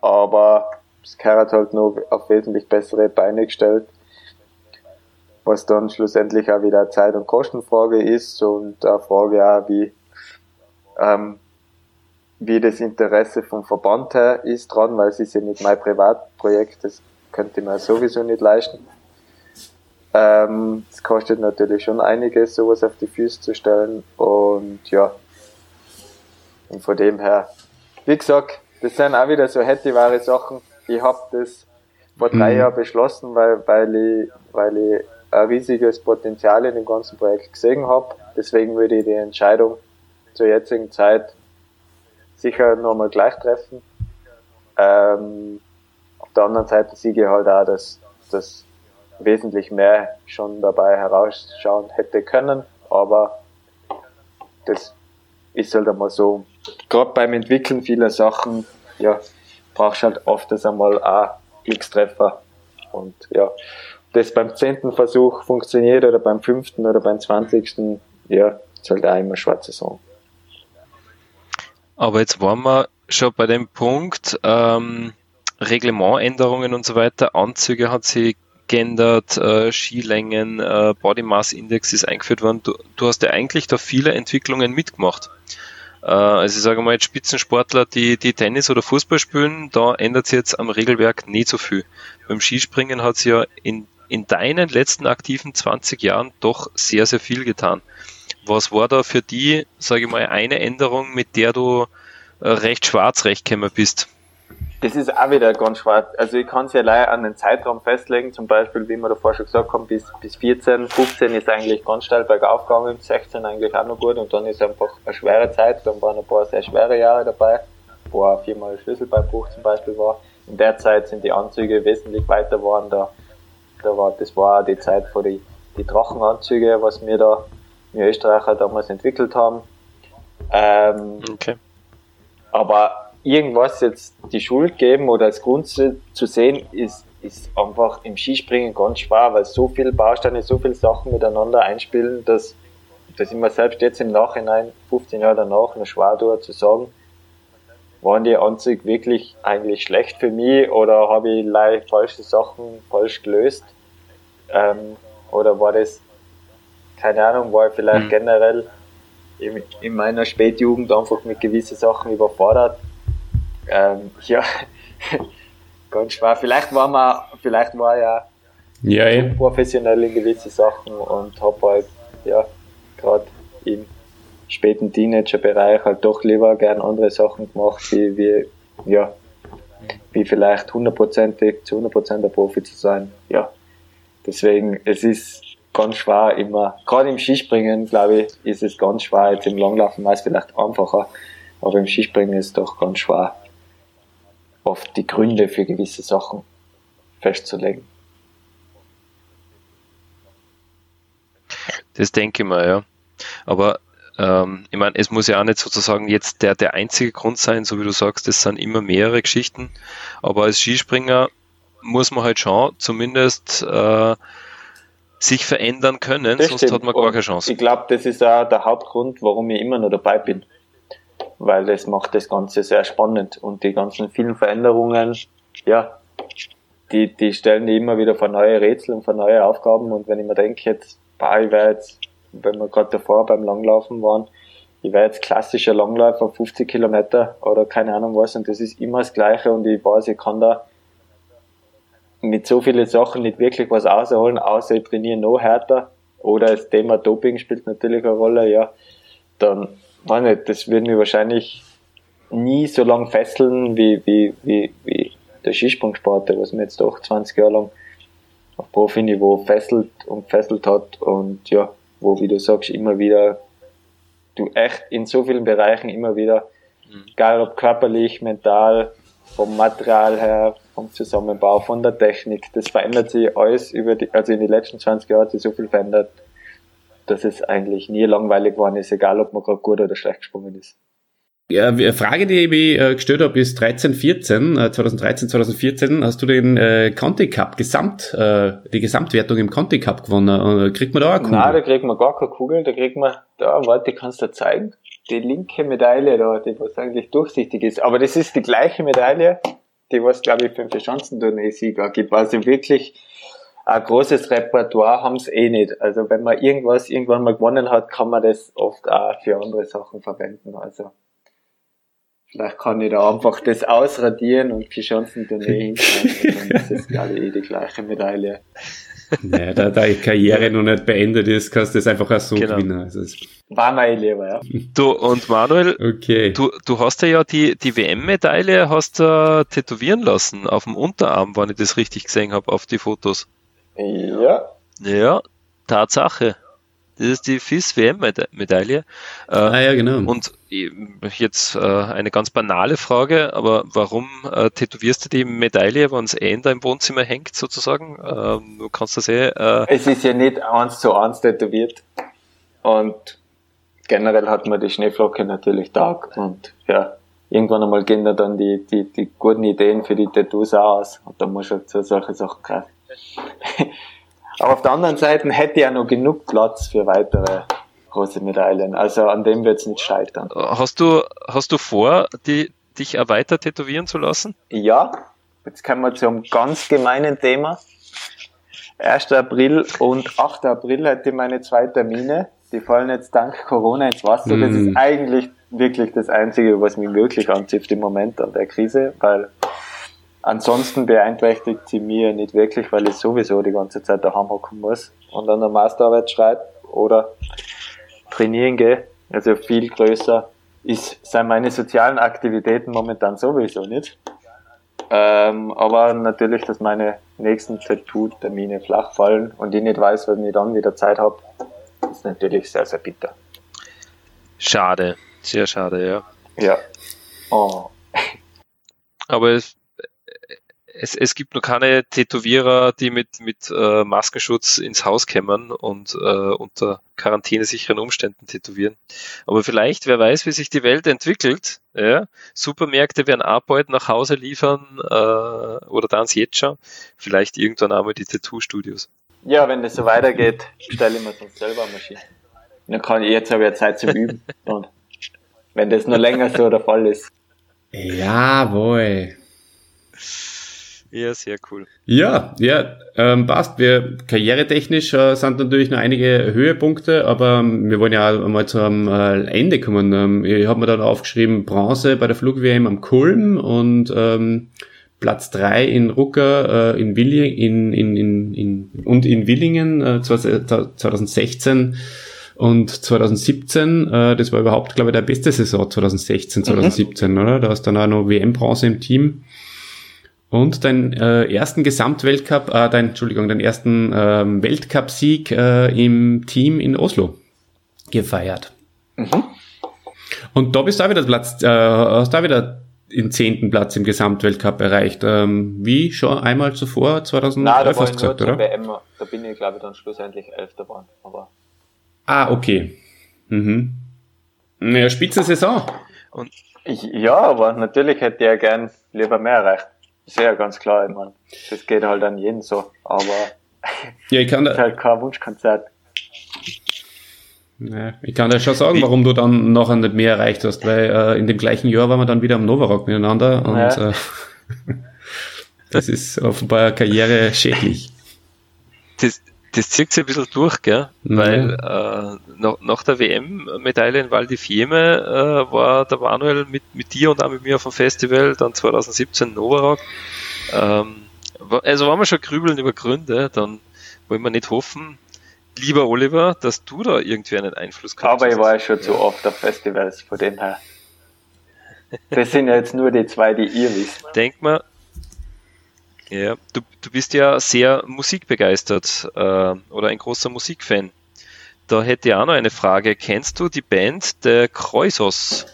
aber es gehört halt noch auf wesentlich bessere Beine gestellt was dann schlussendlich auch wieder Zeit- und Kostenfrage ist und eine Frage auch, wie, ähm, wie das Interesse vom Verband her ist dran, weil es ist ja nicht mein Privatprojekt, das könnte man sowieso nicht leisten. Ähm, es kostet natürlich schon einiges, sowas auf die Füße zu stellen und ja, und von dem her, wie gesagt, das sind auch wieder so hätte wahre Sachen. Ich habe das vor drei mhm. Jahren beschlossen, weil, weil ich, weil ich ein riesiges Potenzial in dem ganzen Projekt gesehen habe. Deswegen würde ich die Entscheidung zur jetzigen Zeit sicher nochmal gleich treffen. Ähm, auf der anderen Seite sehe ich halt auch, dass, dass wesentlich mehr schon dabei herausschauen hätte können, aber das ist halt einmal so. Gerade beim Entwickeln vieler Sachen, ja, brauchst halt oft das einmal auch X-Treffer und ja, das beim zehnten Versuch funktioniert oder beim fünften oder beim zwanzigsten, ja, ist halt auch immer schwarze Saison.
Aber jetzt waren wir schon bei dem Punkt, ähm, Reglementänderungen und so weiter, Anzüge hat sich geändert, äh, Skilängen, äh, Body Mass Index ist eingeführt worden. Du, du hast ja eigentlich da viele Entwicklungen mitgemacht. Äh, also ich sage mal, jetzt Spitzensportler, die, die Tennis oder Fußball spielen, da ändert sich jetzt am Regelwerk nicht so viel. Beim Skispringen hat sich ja in in deinen letzten aktiven 20 Jahren doch sehr, sehr viel getan. Was war da für die, sage ich mal, eine Änderung, mit der du äh, recht schwarz recht gekommen bist?
Das ist auch wieder ganz schwarz. Also ich kann es ja leider an den Zeitraum festlegen, zum Beispiel, wie wir davor schon gesagt haben, bis, bis 14, 15 ist eigentlich ganz steil bergauf gegangen, 16 eigentlich auch noch gut und dann ist einfach eine schwere Zeit, dann waren ein paar sehr schwere Jahre dabei, wo auch viermal Schlüsselbeinbruch zum Beispiel war. In der Zeit sind die Anzüge wesentlich weiter geworden, da da war, das war auch die Zeit vor die, die Drachenanzüge, was wir da, wir Österreicher damals entwickelt haben. Ähm, okay. Aber irgendwas jetzt die Schuld geben oder als Grund zu, zu sehen, ist, ist einfach im Skispringen ganz schwer, weil so viele Bausteine, so viele Sachen miteinander einspielen, dass, dass ich mir selbst jetzt im Nachhinein, 15 Jahre danach, noch schwer tue zu sagen, waren die Anzüge wirklich eigentlich schlecht für mich oder habe ich leicht falsche Sachen falsch gelöst? Ähm, oder war das, keine Ahnung, war ich vielleicht mhm. generell in, in, meiner Spätjugend einfach mit gewissen Sachen überfordert? Ähm, ja, ganz schwer. Vielleicht war man, vielleicht war ja
ja, eh.
professionell in gewisse Sachen und habe halt, ja, gerade im späten Teenager-Bereich halt doch lieber gern andere Sachen gemacht, wie, wie ja, wie vielleicht hundertprozentig zu hundertprozent der Profi zu sein. Ja, deswegen, es ist ganz schwer immer, gerade im Skispringen, glaube ich, ist es ganz schwer. Jetzt im Langlaufen war es vielleicht einfacher, aber im Skispringen ist es doch ganz schwer, oft die Gründe für gewisse Sachen festzulegen.
Das denke ich mal, ja. Aber ähm, ich meine, es muss ja auch nicht sozusagen jetzt der, der einzige Grund sein, so wie du sagst, es sind immer mehrere Geschichten. Aber als Skispringer muss man halt schon zumindest äh, sich verändern können,
Das
sonst
stimmt.
hat man gar keine Chance.
Ich glaube, das ist auch der Hauptgrund, warum ich immer noch dabei bin. Weil das macht das Ganze sehr spannend und die ganzen vielen Veränderungen, ja, die, die stellen die immer wieder vor neue Rätsel und vor neue Aufgaben und wenn ich mir denke, jetzt, bah, ich wäre jetzt, wenn wir gerade davor beim Langlaufen waren, ich wäre jetzt klassischer Langläufer, 50 Kilometer oder keine Ahnung was und das ist immer das Gleiche und ich weiß, ich kann da mit so vielen Sachen nicht wirklich was rausholen, außer ich trainiere noch härter. Oder das Thema Doping spielt natürlich eine Rolle, ja. Dann, weiß nicht, das wird mich wahrscheinlich nie so lang fesseln wie, wie, wie, wie der Skisprungsport, was mir jetzt doch 20 Jahre lang auf Profiniveau fesselt und fesselt hat und ja, wo, wie du sagst, immer wieder, du echt in so vielen Bereichen immer wieder, egal ob körperlich, mental, vom Material her, vom Zusammenbau, von der Technik, das verändert sich alles über die, also in den letzten 20 Jahren hat sich so viel verändert, dass es eigentlich nie langweilig geworden ist, egal ob man gerade gut oder schlecht gesprungen ist.
Eine Frage, die ich äh, gestellt habe, ist 13, 14, äh, 2013, 2014 hast du den äh, Conti Cup Gesamt, äh, die Gesamtwertung im Conti Cup gewonnen. Äh, kriegt man da auch eine Kugel?
Nein, da kriegt man gar keine Kugel, da kriegt man, da, warte, ich kann's dir zeigen. Die linke Medaille da, die was eigentlich durchsichtig ist. Aber das ist die gleiche Medaille, die was, glaube ich, für den Schanzentournee-Sieger gibt. Also wirklich ein großes Repertoire haben's eh nicht. Also wenn man irgendwas irgendwann mal gewonnen hat, kann man das oft auch für andere Sachen verwenden. Also vielleicht kann ich da einfach das ausradieren und für Schanzentournee hinschreiben. Und dann ist es, ich, eh die gleiche Medaille.
Naja, da deine Karriere noch nicht beendet ist, kannst du das einfach auch so
Genau.
gewinnen. Also, es-
War mir eh lieber, ja.
Du, und Manuel,
okay.
du, du hast ja, ja die, die WM-Medaille hast du tätowieren lassen auf dem Unterarm, wenn ich das richtig gesehen habe auf die Fotos.
Ja,
Ja, Tatsache. Das ist die FIS-WM-Medaille. Äh,
ah ja, genau.
Und jetzt äh, eine ganz banale Frage, aber warum äh, tätowierst du die Medaille, wenn es eh in deinem Wohnzimmer hängt, sozusagen? Ähm, du kannst das eh,
es ist ja nicht eins zu eins tätowiert. Und generell hat man die Schneeflocke natürlich Tag und ja, irgendwann einmal gehen da dann die, die, die guten Ideen für die Tattoos auch aus und dann muss halt zu solche Sachen greifen. Aber auf der anderen Seite hätte ich ja noch genug Platz für weitere große Medaillen. Also an dem wird es nicht scheitern.
hast du, hast du vor, die, dich auch weiter tätowieren zu lassen?
Ja, jetzt kommen wir zum ganz gemeinen Thema. 1. April und 8. April hätte ich meine zwei Termine. Die fallen jetzt dank Corona ins Wasser. Das
Mm.
ist eigentlich wirklich das Einzige, was mich wirklich anzieht im Moment an der Krise, weil ansonsten beeinträchtigt sie mir nicht wirklich, weil ich sowieso die ganze Zeit daheim hocken muss und an der Masterarbeit schreibe oder trainieren gehe. Also viel größer ist, sind meine sozialen Aktivitäten momentan sowieso nicht. Ähm, aber natürlich, dass meine nächsten Tattoo-Termine flach fallen und ich nicht weiß, wann ich dann wieder Zeit habe, ist natürlich sehr, sehr bitter.
Schade, sehr schade, ja.
Ja. Oh.
Aber es, es, es gibt noch keine Tätowierer, die mit, mit äh, Maskenschutz ins Haus kämmern und äh, unter quarantänesicheren Umständen tätowieren. Aber vielleicht, wer weiß, wie sich die Welt entwickelt. Ja? Supermärkte werden bald nach Hause liefern äh, oder dann jetzt schon. Vielleicht irgendwann einmal die Tattoo-Studios.
Ja, wenn das so weitergeht, stelle ich mir sonst selber eine Maschine. Dann kann ich jetzt habe ich ja Zeit zum Üben. Und wenn das nur länger so der Fall ist.
Jawohl.
Ja, sehr cool.
Ja, ja, ähm, passt. Wir karrieretechnisch äh, sind natürlich noch einige Höhepunkte, aber ähm, wir wollen ja auch mal zum äh, Ende kommen. Ähm, ich habe mir dann aufgeschrieben Bronze bei der Flug-WM am Kulm und ähm, Platz drei in Rucker äh, in Willi in, in, in, in, und in Willingen äh, 2016 und 2017, äh, das war überhaupt, glaube ich, der beste Saison 2016, 2017, mhm. oder? Da hast du dann auch noch WM-Bronze im Team. Und deinen äh, ersten Gesamtweltcup, äh, dein, Entschuldigung, deinen ersten ähm, Weltcup-Sieg äh, im Team in Oslo gefeiert. Mhm. Und da bist du auch wieder Platz, äh, hast du auch wieder den zehnten Platz im Gesamtweltcup erreicht. Ähm, wie schon einmal zuvor, 2011 Nein, da hast du gesagt, oder?
WM, da bin ich, glaube ich, dann schlussendlich Elfter geworden. Aber
ah, okay. Mhm. Naja, Spitzensaison.
Und ich, ja, aber natürlich hätte ich ja gern lieber mehr erreicht. Sehr ganz klar, ich meine, das geht halt an jeden so, aber
ja, ich kann da,
ist halt kein Wunschkonzert.
Ja, ich kann dir schon sagen, warum du dann nachher nicht mehr erreicht hast, weil äh, in dem gleichen Jahr waren wir dann wieder am Novarock miteinander und ja. äh, das ist offenbar Karriere schädlich.
Das, das zieht sich ein bisschen durch, gell? Mhm. Weil äh, nach, nach der WM-Medaille in Val di Fiemme äh, war der Manuel mit, mit dir und auch mit mir auf dem Festival, dann 2017 Novarock. Ähm, also waren wir schon grübeln über Gründe, dann wollen wir nicht hoffen, lieber Oliver, dass du da irgendwie einen Einfluss
hast. Aber ich war ja schon zu oft auf Festivals, von dem her. Das sind ja jetzt nur die zwei, die ihr wisst.
Denk mal, ja, du, du bist ja sehr musikbegeistert äh, oder ein großer Musikfan. Da hätte ich auch noch eine Frage. Kennst du die Band der Kreusos?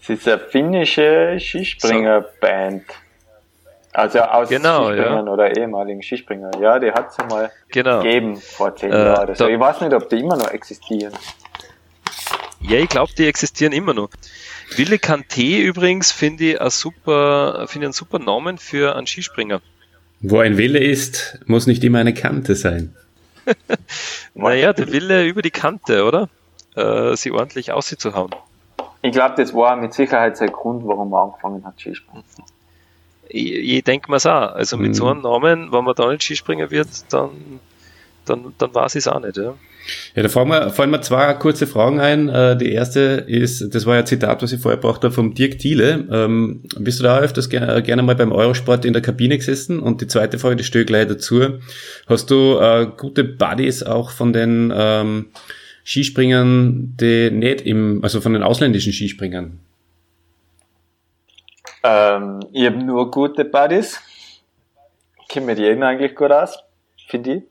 Es ist eine finnische Skispringer-Band. Also aus
genau,
Skispringern ja. oder ehemaligen Skispringer. Ja, die hat es mal genau. gegeben vor zehn äh, Jahren oder so. Ich weiß nicht, ob die immer noch existieren.
Ja, ich glaube, die existieren immer noch. Wille Kanté übrigens finde ich, ein super, finde einen super Namen für einen Skispringer.
Wo ein Wille ist, muss nicht immer eine Kante sein.
naja, der Wille über die Kante, oder? Äh, sie ordentlich auszuhauen.
Ich glaube, das war mit Sicherheit sein Grund, warum er angefangen hat, Skispringen
ich, ich denke mir auch. Also mit mhm. so einem Namen, wenn man da nicht Skispringer wird, dann, dann, dann weiß ich es auch nicht. Ja.
Ja, da fallen mir, fallen mir zwei kurze Fragen ein. Äh, die erste ist, das war ja ein Zitat, was ich vorher gebracht habe, vom Dirk Thiele. Ähm, bist du da öfters gerne, gerne mal beim Eurosport in der Kabine gesessen? Und die zweite Frage, die stehe ich gleich dazu. Hast du äh, gute Buddies auch von den ähm, Skispringern, die nicht im, also von den ausländischen Skispringern?
Ähm, ich habe nur gute Buddies. Kommen mit jedem eigentlich gut aus, finde ich.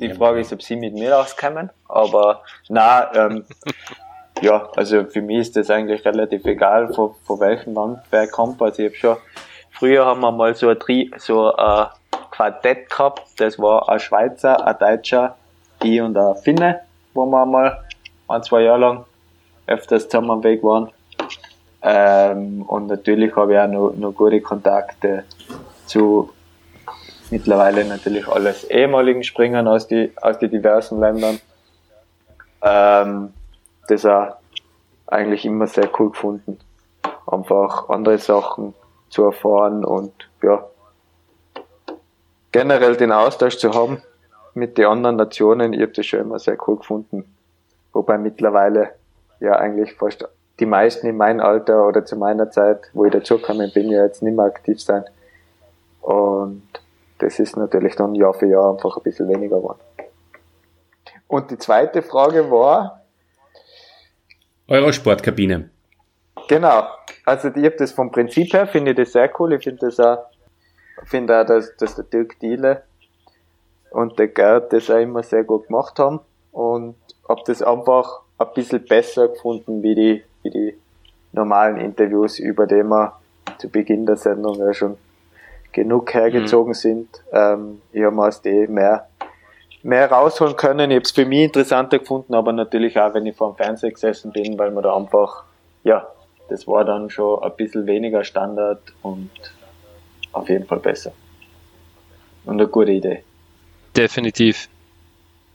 Die Frage ist, ob sie mit mir auskommen, aber na, ähm, ja, also für mich ist das eigentlich relativ egal, von, von welchem Land wer kommt. Also ich habe schon, früher haben wir mal so ein, Tri, so ein Quartett gehabt, das war ein Schweizer, ein Deutscher, ich und ein Finne, wo wir mal ein, zwei Jahre lang öfters zusammen am Weg waren. Ähm, und natürlich habe ich auch noch, noch gute Kontakte zu mittlerweile natürlich alles ehemaligen Springern aus die, aus die diversen Ländern. Ähm, das auch eigentlich immer sehr cool gefunden. Einfach andere Sachen zu erfahren und ja, generell den Austausch zu haben mit den anderen Nationen. Ich habe das schon immer sehr cool gefunden. Wobei mittlerweile ja eigentlich fast die meisten in meinem Alter oder zu meiner Zeit, wo ich dazugekommen bin, ja jetzt nicht mehr aktiv sein. Und das ist natürlich dann Jahr für Jahr einfach ein bisschen weniger geworden. Und die zweite Frage war?
Eurosportkabine.
Genau. Also ich habe das vom Prinzip her, finde ich das sehr cool. Ich finde das auch, finde auch, dass, dass der Dirk Diele und der Gerd das auch immer sehr gut gemacht haben. Und habe das einfach ein bisschen besser gefunden, wie die, wie die normalen Interviews, über die wir zu Beginn der Sendung ja schon genug hergezogen mhm. sind. Ähm, ich habe aus dem mehr, mehr rausholen können. Ich habe es für mich interessanter gefunden, aber natürlich auch, wenn ich vor dem Fernseher gesessen bin, weil man da einfach, ja, das war dann schon ein bisschen weniger Standard und auf jeden Fall besser. Und eine gute Idee.
Definitiv.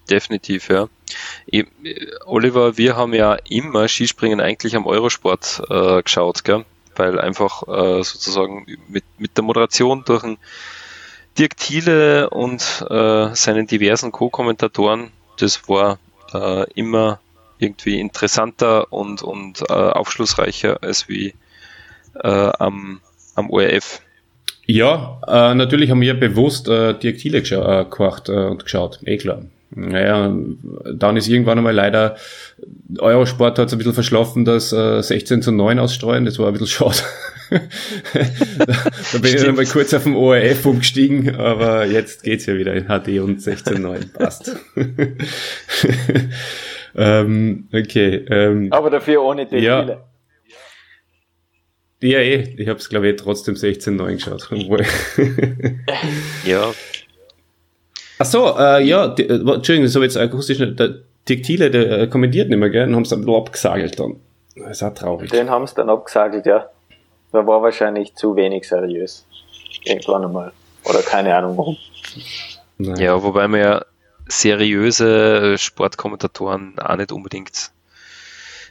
Definitiv, ja. Ich, Oliver, wir haben ja immer Skispringen eigentlich am Eurosport äh, geschaut, gell? Weil einfach äh, sozusagen mit, mit der Moderation durch einen Dirk Thiele und äh, seinen diversen Co-Kommentatoren, das war äh, immer irgendwie interessanter und, und äh, aufschlussreicher als wie äh, am, am ORF.
Ja, äh, natürlich haben wir bewusst äh, Dirk Thiele äh, gekocht äh, und geschaut, eh klar. Naja, dann ist irgendwann einmal leider Eurosport hat es ein bisschen verschlafen, dass äh, 16 zu 9 ausstreuen, das war ein bisschen schade. da, bin ich dann mal kurz auf dem ORF umgestiegen, aber jetzt geht's ja wieder in HD und 16 zu 9, passt. ähm, okay. Ähm,
aber dafür ohne die
ja. Ja, eh. Ich habe es, glaube ich, trotzdem 16-9 geschaut.
ja.
Ach so, äh, ja, die, äh, Entschuldigung, das habe ich jetzt akustisch nicht. Der Dirk Thiele, der äh, kommentiert nicht mehr, gell? Und haben es ein bisschen abgesagelt dann. Das ist auch traurig.
Den haben es dann abgesagelt, ja. Da war wahrscheinlich zu wenig seriös. Irgendwann einmal. Oder keine Ahnung warum.
Nein. Ja, wobei man ja seriöse Sportkommentatoren auch nicht unbedingt,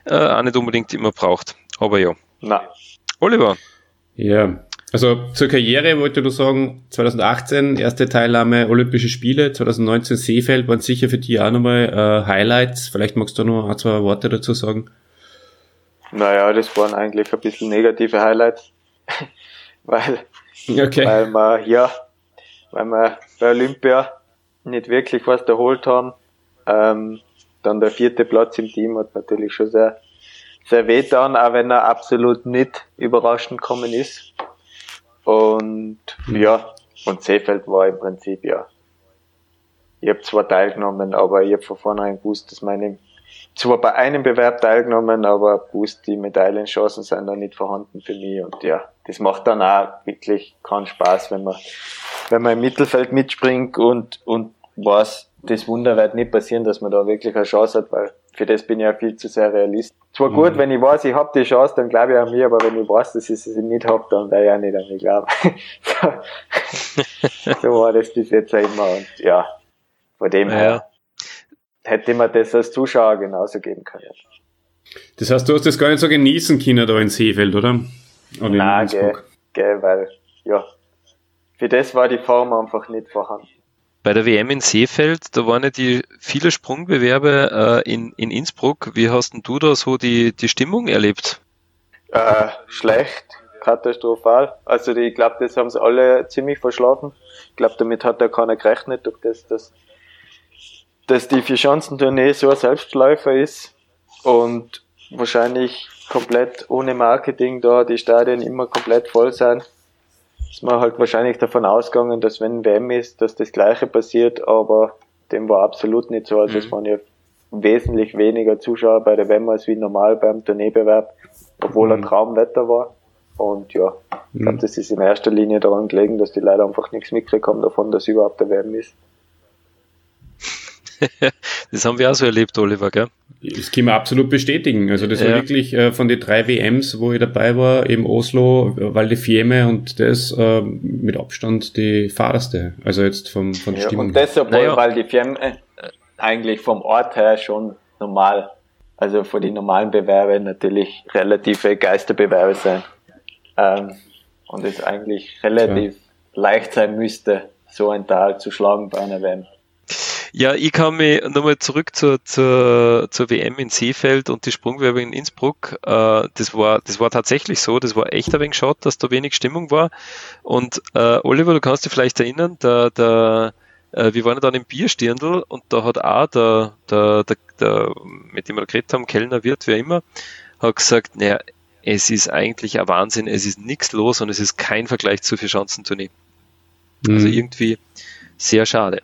äh, auch nicht unbedingt immer braucht. Aber ja.
Na,
Oliver.
Ja, also zur Karriere wollte du sagen, 2018 erste Teilnahme Olympische Spiele, 2019 Seefeld waren sicher für dich auch nochmal äh, Highlights. Vielleicht magst du noch ein, zwei Worte dazu sagen.
Naja, das waren eigentlich ein bisschen negative Highlights, weil, okay. weil wir, ja, weil wir bei Olympia nicht wirklich was erholt haben. Ähm, dann der vierte Platz im Team hat natürlich schon sehr sehr wehtan, auch wenn er absolut nicht überraschend gekommen ist. Und ja, und Seefeld war im Prinzip ja. Ich habe zwar teilgenommen, aber ich habe von vornherein gewusst, dass meine zwar bei einem Bewerb teilgenommen, aber gewusst, die Medaillenchancen sind da nicht vorhanden für mich. Und ja, das macht dann auch wirklich keinen Spaß, wenn man, wenn man im Mittelfeld mitspringt und, und weiß, das Wunder wird nicht passieren, dass man da wirklich eine Chance hat, weil für das bin ich ja viel zu sehr realist. Zwar mhm. gut, wenn ich weiß, ich habe die Chance, dann glaube ich an mich, aber wenn ich weiß, dass ich sie nicht habe, dann wäre ich auch nicht an mich glauben. so, so war das bis jetzt immer und ja, von dem ja. her hätte man das als Zuschauer genauso geben können.
Das heißt, du hast das gar nicht so genießen können da in Seefeld, oder?
oder Nein, gell, gell, weil, ja, für das war die Form einfach nicht vorhanden.
Bei der WM in Seefeld, da waren ja die viele Sprungbewerbe äh, in, in Innsbruck. Wie hast denn du da so die, die Stimmung erlebt?
Äh, schlecht, katastrophal. Also die, ich glaube, das haben sie alle ziemlich verschlafen. Ich glaube, damit hat da keiner gerechnet, durch das, dass, dass die Vier-Schanzentournee so ein Selbstläufer ist und wahrscheinlich komplett ohne Marketing da die Stadien immer komplett voll sein ist man halt wahrscheinlich davon ausgegangen, dass wenn WM ist, dass das Gleiche passiert, aber dem war absolut nicht so. Also mhm. es waren ja wesentlich weniger Zuschauer bei der WM als wie normal beim Tourneebewerb, obwohl mhm. ein Traumwetter war. Und ja, ich glaube, mhm. das ist in erster Linie daran gelegen, dass die Leute einfach nichts haben davon, dass überhaupt der WM ist.
das haben wir auch so erlebt, Oliver, gell?
Das können wir absolut bestätigen. Also das ja. war wirklich äh, von den drei WMs, wo ich dabei war, eben Oslo, Val di Fiemme und das äh, mit Abstand die fahrerste. Also jetzt vom, von
ja, Stimmung. Und das, obwohl naja. Val di Fiemme äh, eigentlich vom Ort her schon normal, also für die normalen Bewerbe natürlich relative Geisterbewerbe sein. Ähm, und es eigentlich relativ ja. leicht sein müsste, so ein Tal zu schlagen bei einer WM.
Ja, ich kann mich nochmal zurück zur, zur, zur WM in Seefeld und die Sprungwerbe in Innsbruck. Äh, das, war, das war tatsächlich so, das war echt ein wenig schade, dass da wenig Stimmung war. Und äh, Oliver, du kannst dich vielleicht erinnern, der, der, äh, wir waren dann im Bierstirndl und da hat auch der, der, der, der mit dem wir geredet haben, Kellner wird, wer immer, hat gesagt, naja, es ist eigentlich ein Wahnsinn, es ist nichts los und es ist kein Vergleich zu Vierschanzentournee. Also mhm. Also irgendwie sehr schade.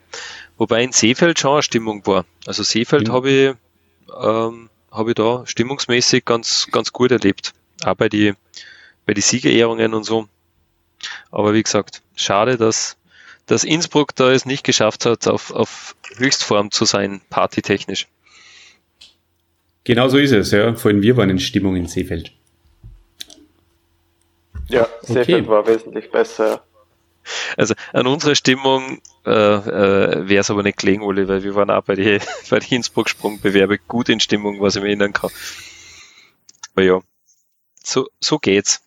Wobei in Seefeld schon eine Stimmung war. Also Seefeld mhm. habe ich, ähm, habe ich da stimmungsmäßig ganz, ganz gut erlebt. Auch bei die, bei die Siegerehrungen und so. Aber wie gesagt, schade, dass, dass Innsbruck da es nicht geschafft hat, auf, auf Höchstform zu sein, partytechnisch.
Genau so ist es, ja. Vor allem wir waren in Stimmung in Seefeld.
Ja, Seefeld okay. war wesentlich besser.
Also an unserer Stimmung äh, äh, wäre es aber nicht gelegen, Uli, weil wir waren auch bei den bei die Innsbruck-Sprungbewerbe gut in Stimmung, was ich mir erinnern kann. Aber ja, so, so geht's.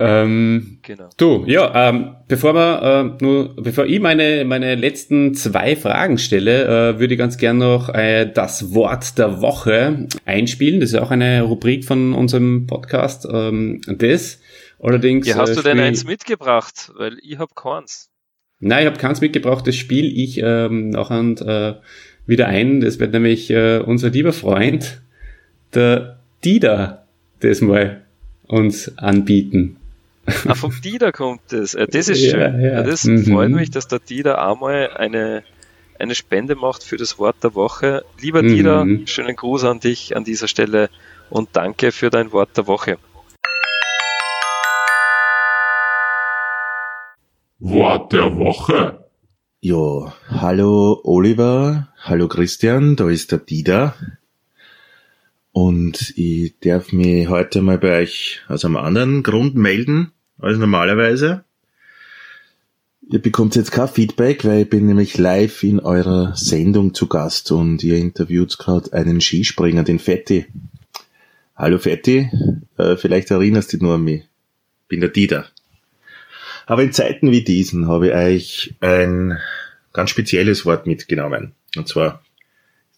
Ähm, genau. Du, ja, ähm, bevor wir äh, nur, bevor ich meine meine letzten zwei Fragen stelle, äh, würde ich ganz gern noch äh, das Wort der Woche einspielen. Das ist auch eine Rubrik von unserem Podcast. Ähm, das Allerdings.
Ja, hast
äh,
du denn eins mitgebracht? Weil ich hab keins.
Nein, ich habe keins mitgebracht, das spiele ich ähm, nachher äh, wieder ein. Das wird nämlich äh, unser lieber Freund, der Dida, das mal uns anbieten.
Ah, vom Dieter kommt es. Äh, das ist
Ja,
schön.
ja.
Ja, das
Mhm.
freut mich, dass der Dieter einmal eine, eine Spende macht für das Wort der Woche. Lieber
Mhm.
Dieter, schönen Gruß an dich an dieser Stelle und danke für dein Wort der Woche.
Wort der Woche.
Ja, hallo Oliver, hallo Christian, da ist der Dieter. Und ich darf mich heute mal bei euch aus einem anderen Grund melden als normalerweise. Ihr bekommt jetzt kein Feedback, weil ich bin nämlich live in eurer Sendung zu Gast und ihr interviewt gerade einen Skispringer, den Fetti. Hallo Fetti, äh, vielleicht erinnerst du dich nur an mich. Bin der Dieter. Aber in Zeiten wie diesen habe ich euch ein ganz spezielles Wort mitgenommen. Und zwar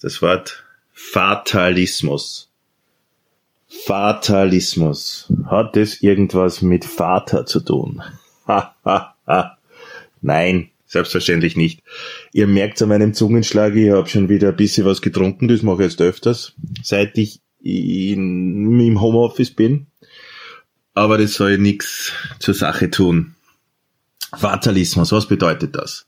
das Wort Fatalismus. Fatalismus. Hat das irgendwas mit Vater zu tun? Nein, selbstverständlich nicht. Ihr merkt an meinem Zungenschlag, ich habe schon wieder ein bisschen was getrunken, das mache ich jetzt öfters, seit ich in, im Homeoffice bin. Aber das soll nichts zur Sache tun. Fatalismus, was bedeutet das?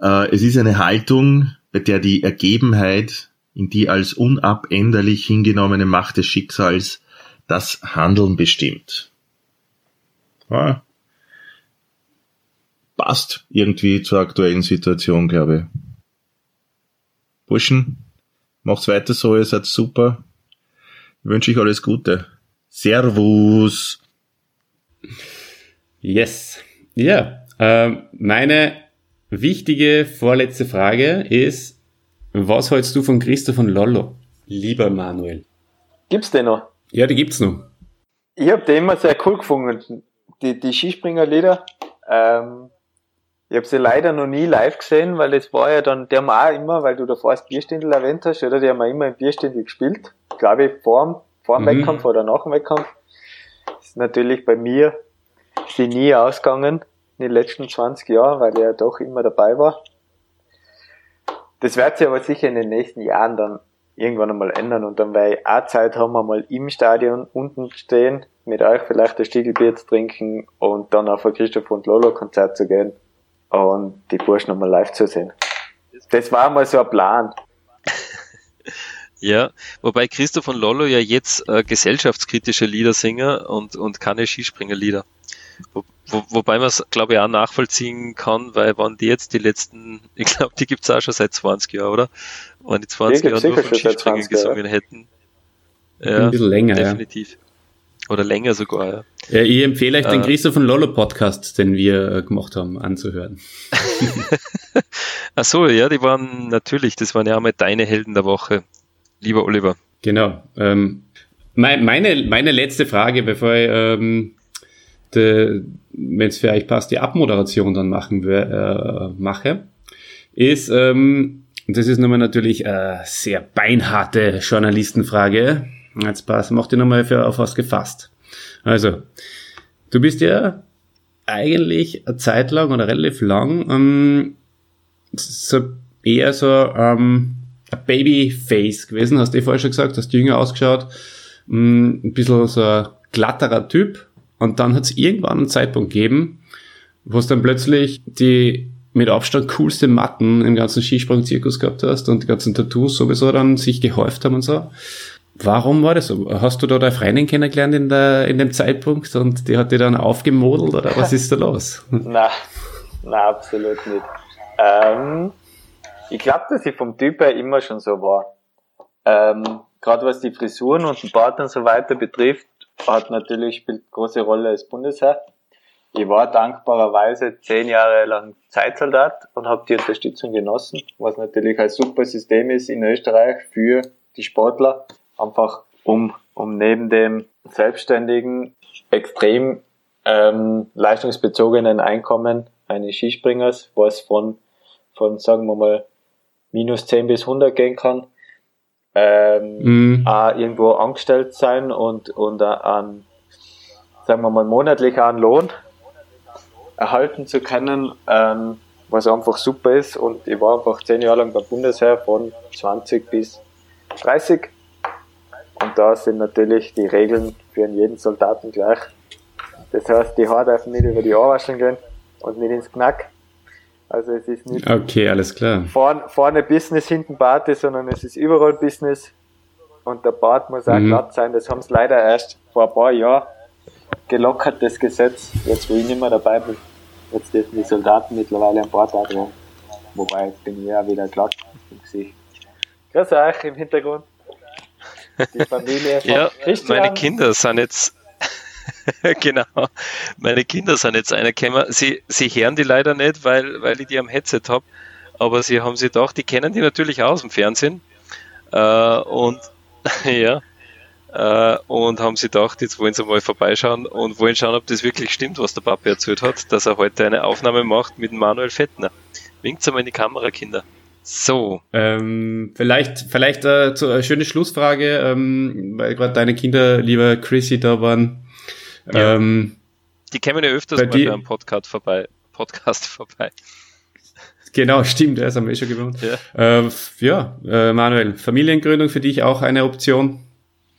Äh, es ist eine Haltung, bei der die Ergebenheit in die als unabänderlich hingenommene Macht des Schicksals das Handeln bestimmt. Ja. Passt irgendwie zur aktuellen Situation, glaube ich. Burschen, macht's weiter so, ihr seid super. Ich wünsche euch alles Gute. Servus.
Yes. Ja, ähm, meine wichtige vorletzte Frage ist, was hältst du von Christo von Lollo? Lieber Manuel.
Gibt's den noch?
Ja, die gibt's noch.
Ich habe den immer sehr cool gefunden. Die, die Skispringerlieder. Ähm, ich habe sie leider noch nie live gesehen, weil das war ja dann, der haben auch immer, weil du davor das Bierstindl erwähnt hast, oder? Die haben auch immer im Bierstindl gespielt. Glaube ich, vor dem, vor dem
Mhm.
Wettkampf oder nach dem Wettkampf. ist natürlich bei mir sie nie ausgegangen in den letzten 20 Jahren, weil ja doch immer dabei war. Das wird sich aber sicher in den nächsten Jahren dann irgendwann einmal ändern und dann werde ich auch Zeit haben, einmal im Stadion unten stehen, mit euch vielleicht ein Stiegelbier zu trinken und dann auf ein Christoph und Lolo Konzert zu gehen und die Burschen einmal live zu sehen. Das war mal so ein Plan.
Ja, wobei Christoph von Lollo ja jetzt äh, gesellschaftskritische Lieder singe und, und keine Skispringerlieder. Wo, wo, wobei man es, glaube ich, auch nachvollziehen kann, weil waren die jetzt die letzten, ich glaube, die gibt's auch schon seit 20 Jahren, oder? Wenn die 20
Die
Jahre nur von Skispringen
20 Jahren.
gesungen hätten.
Ein
Ja,
bisschen länger, ja.
definitiv. Oder länger sogar, ja.
ja. Ich empfehle euch den
Äh.
Christo von Lollo Podcast, den wir äh, gemacht haben, anzuhören.
Ach so, ja, die waren natürlich, das waren ja einmal deine Helden der Woche, lieber Oliver.
Genau. Ähm, mein, meine, meine letzte Frage, bevor ich, ähm, wenn es für euch passt, die Abmoderation dann machen äh, mache, ist, ähm, das ist nochmal natürlich eine sehr beinharte Journalistenfrage. Jetzt passt, mach die nochmal für auf was gefasst. Also, du bist ja eigentlich eine Zeit lang oder relativ lang ähm, so eher so ähm, ein Babyface gewesen, hast du eh vorher schon gesagt, hast jünger ausgeschaut, mh, ein bisschen so ein glatterer Typ und dann hat es irgendwann einen Zeitpunkt gegeben, wo es dann plötzlich die mit Abstand coolste Matten im ganzen Skisprung-Zirkus gehabt hast und die ganzen Tattoos sowieso dann sich gehäuft haben und so. Warum war das so? Hast du da deine Freundin kennengelernt in, der, in dem Zeitpunkt und die hat dir dann aufgemodelt oder was ist da los?
Na, na absolut nicht. Ähm, ich glaube, dass ich vom Typ her immer schon so war. Ähm, Gerade was die Frisuren und den Bart und so weiter betrifft, hat natürlich spielt große Rolle als Bundesheer. Ich war dankbarerweise zehn Jahre lang Zeitsoldat und habe die Unterstützung genossen, was natürlich ein super System ist in Österreich für die Sportler, einfach um, um neben dem selbstständigen, extrem ähm, leistungsbezogenen Einkommen eines Skispringers, was von, von sagen wir mal, minus 10 bis 100 gehen kann, ähm,
Mhm.
auch irgendwo angestellt sein und, und äh, an, sagen wir mal, monatlich einen Lohn erhalten zu können, ähm, was einfach super ist. Und ich war einfach zehn Jahre lang beim Bundesheer von 20 bis 30. Und da sind natürlich die Regeln für jeden Soldaten gleich. Das heißt, die Haare dürfen nicht über die Ohrwaschen gehen und nicht ins Knack. Also es ist nicht
Okay, alles klar.
vorn, vorne Business, hinten Party, sondern es ist überall Business. Und der Bart muss auch
Mhm.
glatt sein. Das haben sie leider erst vor ein paar Jahren gelockert, das Gesetz. Jetzt, wo ich nicht mehr dabei bin, jetzt dürfen die Soldaten mittlerweile ein Bart auch tragen. Wobei, jetzt bin ich ja wieder glatt im Gesicht. Grüß euch im Hintergrund. Die Familie von
Ja,
Christian.
meine Kinder sind jetzt, genau, meine Kinder sind jetzt einer gekommen. Sie, sie hören die leider nicht, weil, weil ich die am Headset habe. Aber sie haben sie doch, die kennen die natürlich aus dem Fernsehen. Äh, und ja, äh, und haben sie gedacht, jetzt wollen sie mal vorbeischauen und wollen schauen, ob das wirklich stimmt, was der Papa erzählt hat, dass er heute eine Aufnahme macht mit Manuel Fettner. Winkt mal in die Kamera, Kinder. So,
Ähm, vielleicht, vielleicht äh, zu, eine schöne Schlussfrage, ähm, weil gerade deine Kinder, lieber Chrissy, da waren.
Ja.
Ähm,
die kämen ja öfters
Bei
mal
dir-
beim Podcast vorbei. Podcast vorbei.
genau, stimmt, das haben wir eh schon gewohnt.
Ja.
Äh, ja, äh, Manuel, Familiengründung für dich auch eine Option?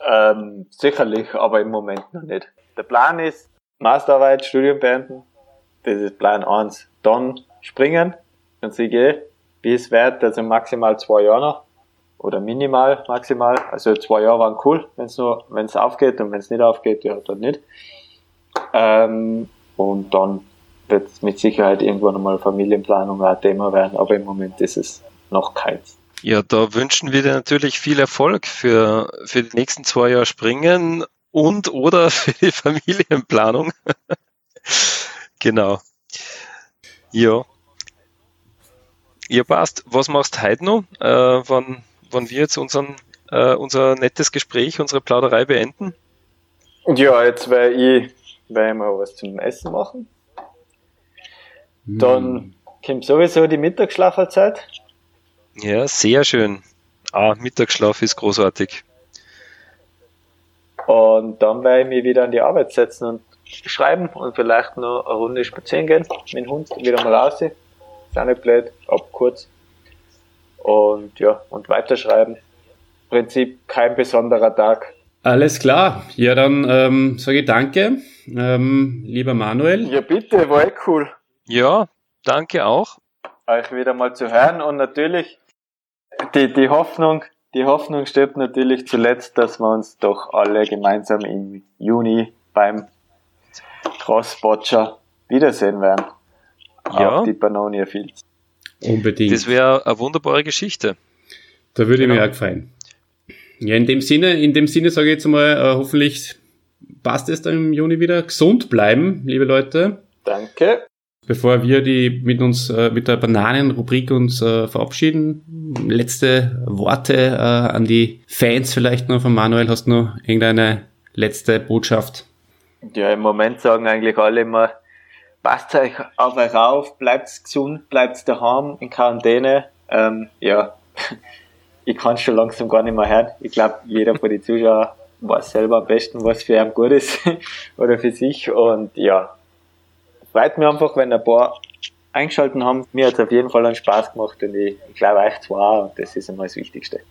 Ähm, sicherlich, aber im Moment noch nicht. Der Plan ist Masterarbeit, Studium beenden. Das ist Plan 1. Dann springen, sehe ich, wie es wird, also maximal zwei Jahre noch. Oder minimal, maximal. Also zwei Jahre waren cool, wenn es nur, wenn es aufgeht und wenn es nicht aufgeht, ja, dann nicht. Ähm, und dann wird es mit Sicherheit irgendwann einmal Familienplanung ein Thema werden, aber im Moment ist es noch keins.
Ja, da wünschen wir dir natürlich viel Erfolg für, für die nächsten zwei Jahre Springen und oder für die Familienplanung. genau. Ja. Ja, passt. Was machst du heute noch, äh, wann, wann wir jetzt unseren, äh, unser nettes Gespräch, unsere Plauderei beenden?
Ja, jetzt werde ich, ich mal was zum Essen machen. Dann kommt sowieso die Mittagsschlaferzeit.
Ja, sehr schön. Ah, Mittagsschlaf ist großartig.
Und dann werde ich mich wieder an die Arbeit setzen und schreiben und vielleicht noch eine Runde spazieren gehen mit dem Hund, wieder mal raus. Ist auch nicht blöd, ab kurz. Und ja, und weiterschreiben. Im Prinzip kein besonderer Tag.
Alles klar. Ja, dann ähm, sage ich danke, ähm, lieber Manuel.
Ja, bitte, war echt cool,
Ja, danke auch.
euch wieder mal zu hören und natürlich die, die Hoffnung, die Hoffnung stirbt natürlich zuletzt, dass wir uns doch alle gemeinsam im Juni beim Crossbotcher wiedersehen werden.
Ja.
Auf die Pannonia Fields.
Unbedingt.
Das wäre eine wunderbare Geschichte.
Da würde ich
Genau.
mir auch gefallen. Ja, in dem Sinne, in dem Sinne sage ich jetzt mal, äh, hoffentlich passt es dann im Juni wieder. Gesund bleiben, liebe Leute.
Danke.
Bevor wir die mit uns äh, mit der Bananenrubrik uns äh, verabschieden, letzte Worte äh, an die Fans vielleicht noch von Manuel. Hast du noch irgendeine letzte Botschaft?
Ja, im Moment sagen eigentlich alle immer, passt euch auf euch auf, bleibt gesund, bleibt daheim in Quarantäne. Ähm, ja, ich kann schon langsam gar nicht mehr hören. Ich glaube, jeder von den Zuschauern weiß selber am besten, was für ihn gut ist oder für sich. Und ja, freut mich einfach, wenn ein paar eingeschalten haben. Mir hat es auf jeden Fall einen Spaß gemacht und ich, ich glaube euch zwar. Und das ist einmal das Wichtigste.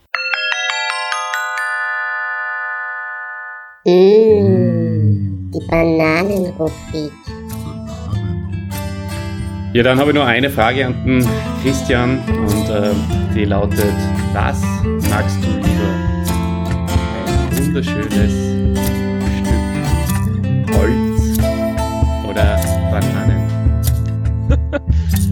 Mmh, die Bananenrubrik.
Ja, dann habe ich noch eine Frage an den Christian und äh, die lautet, was magst du lieber? wunderschönes Stück Holz oder Bananen.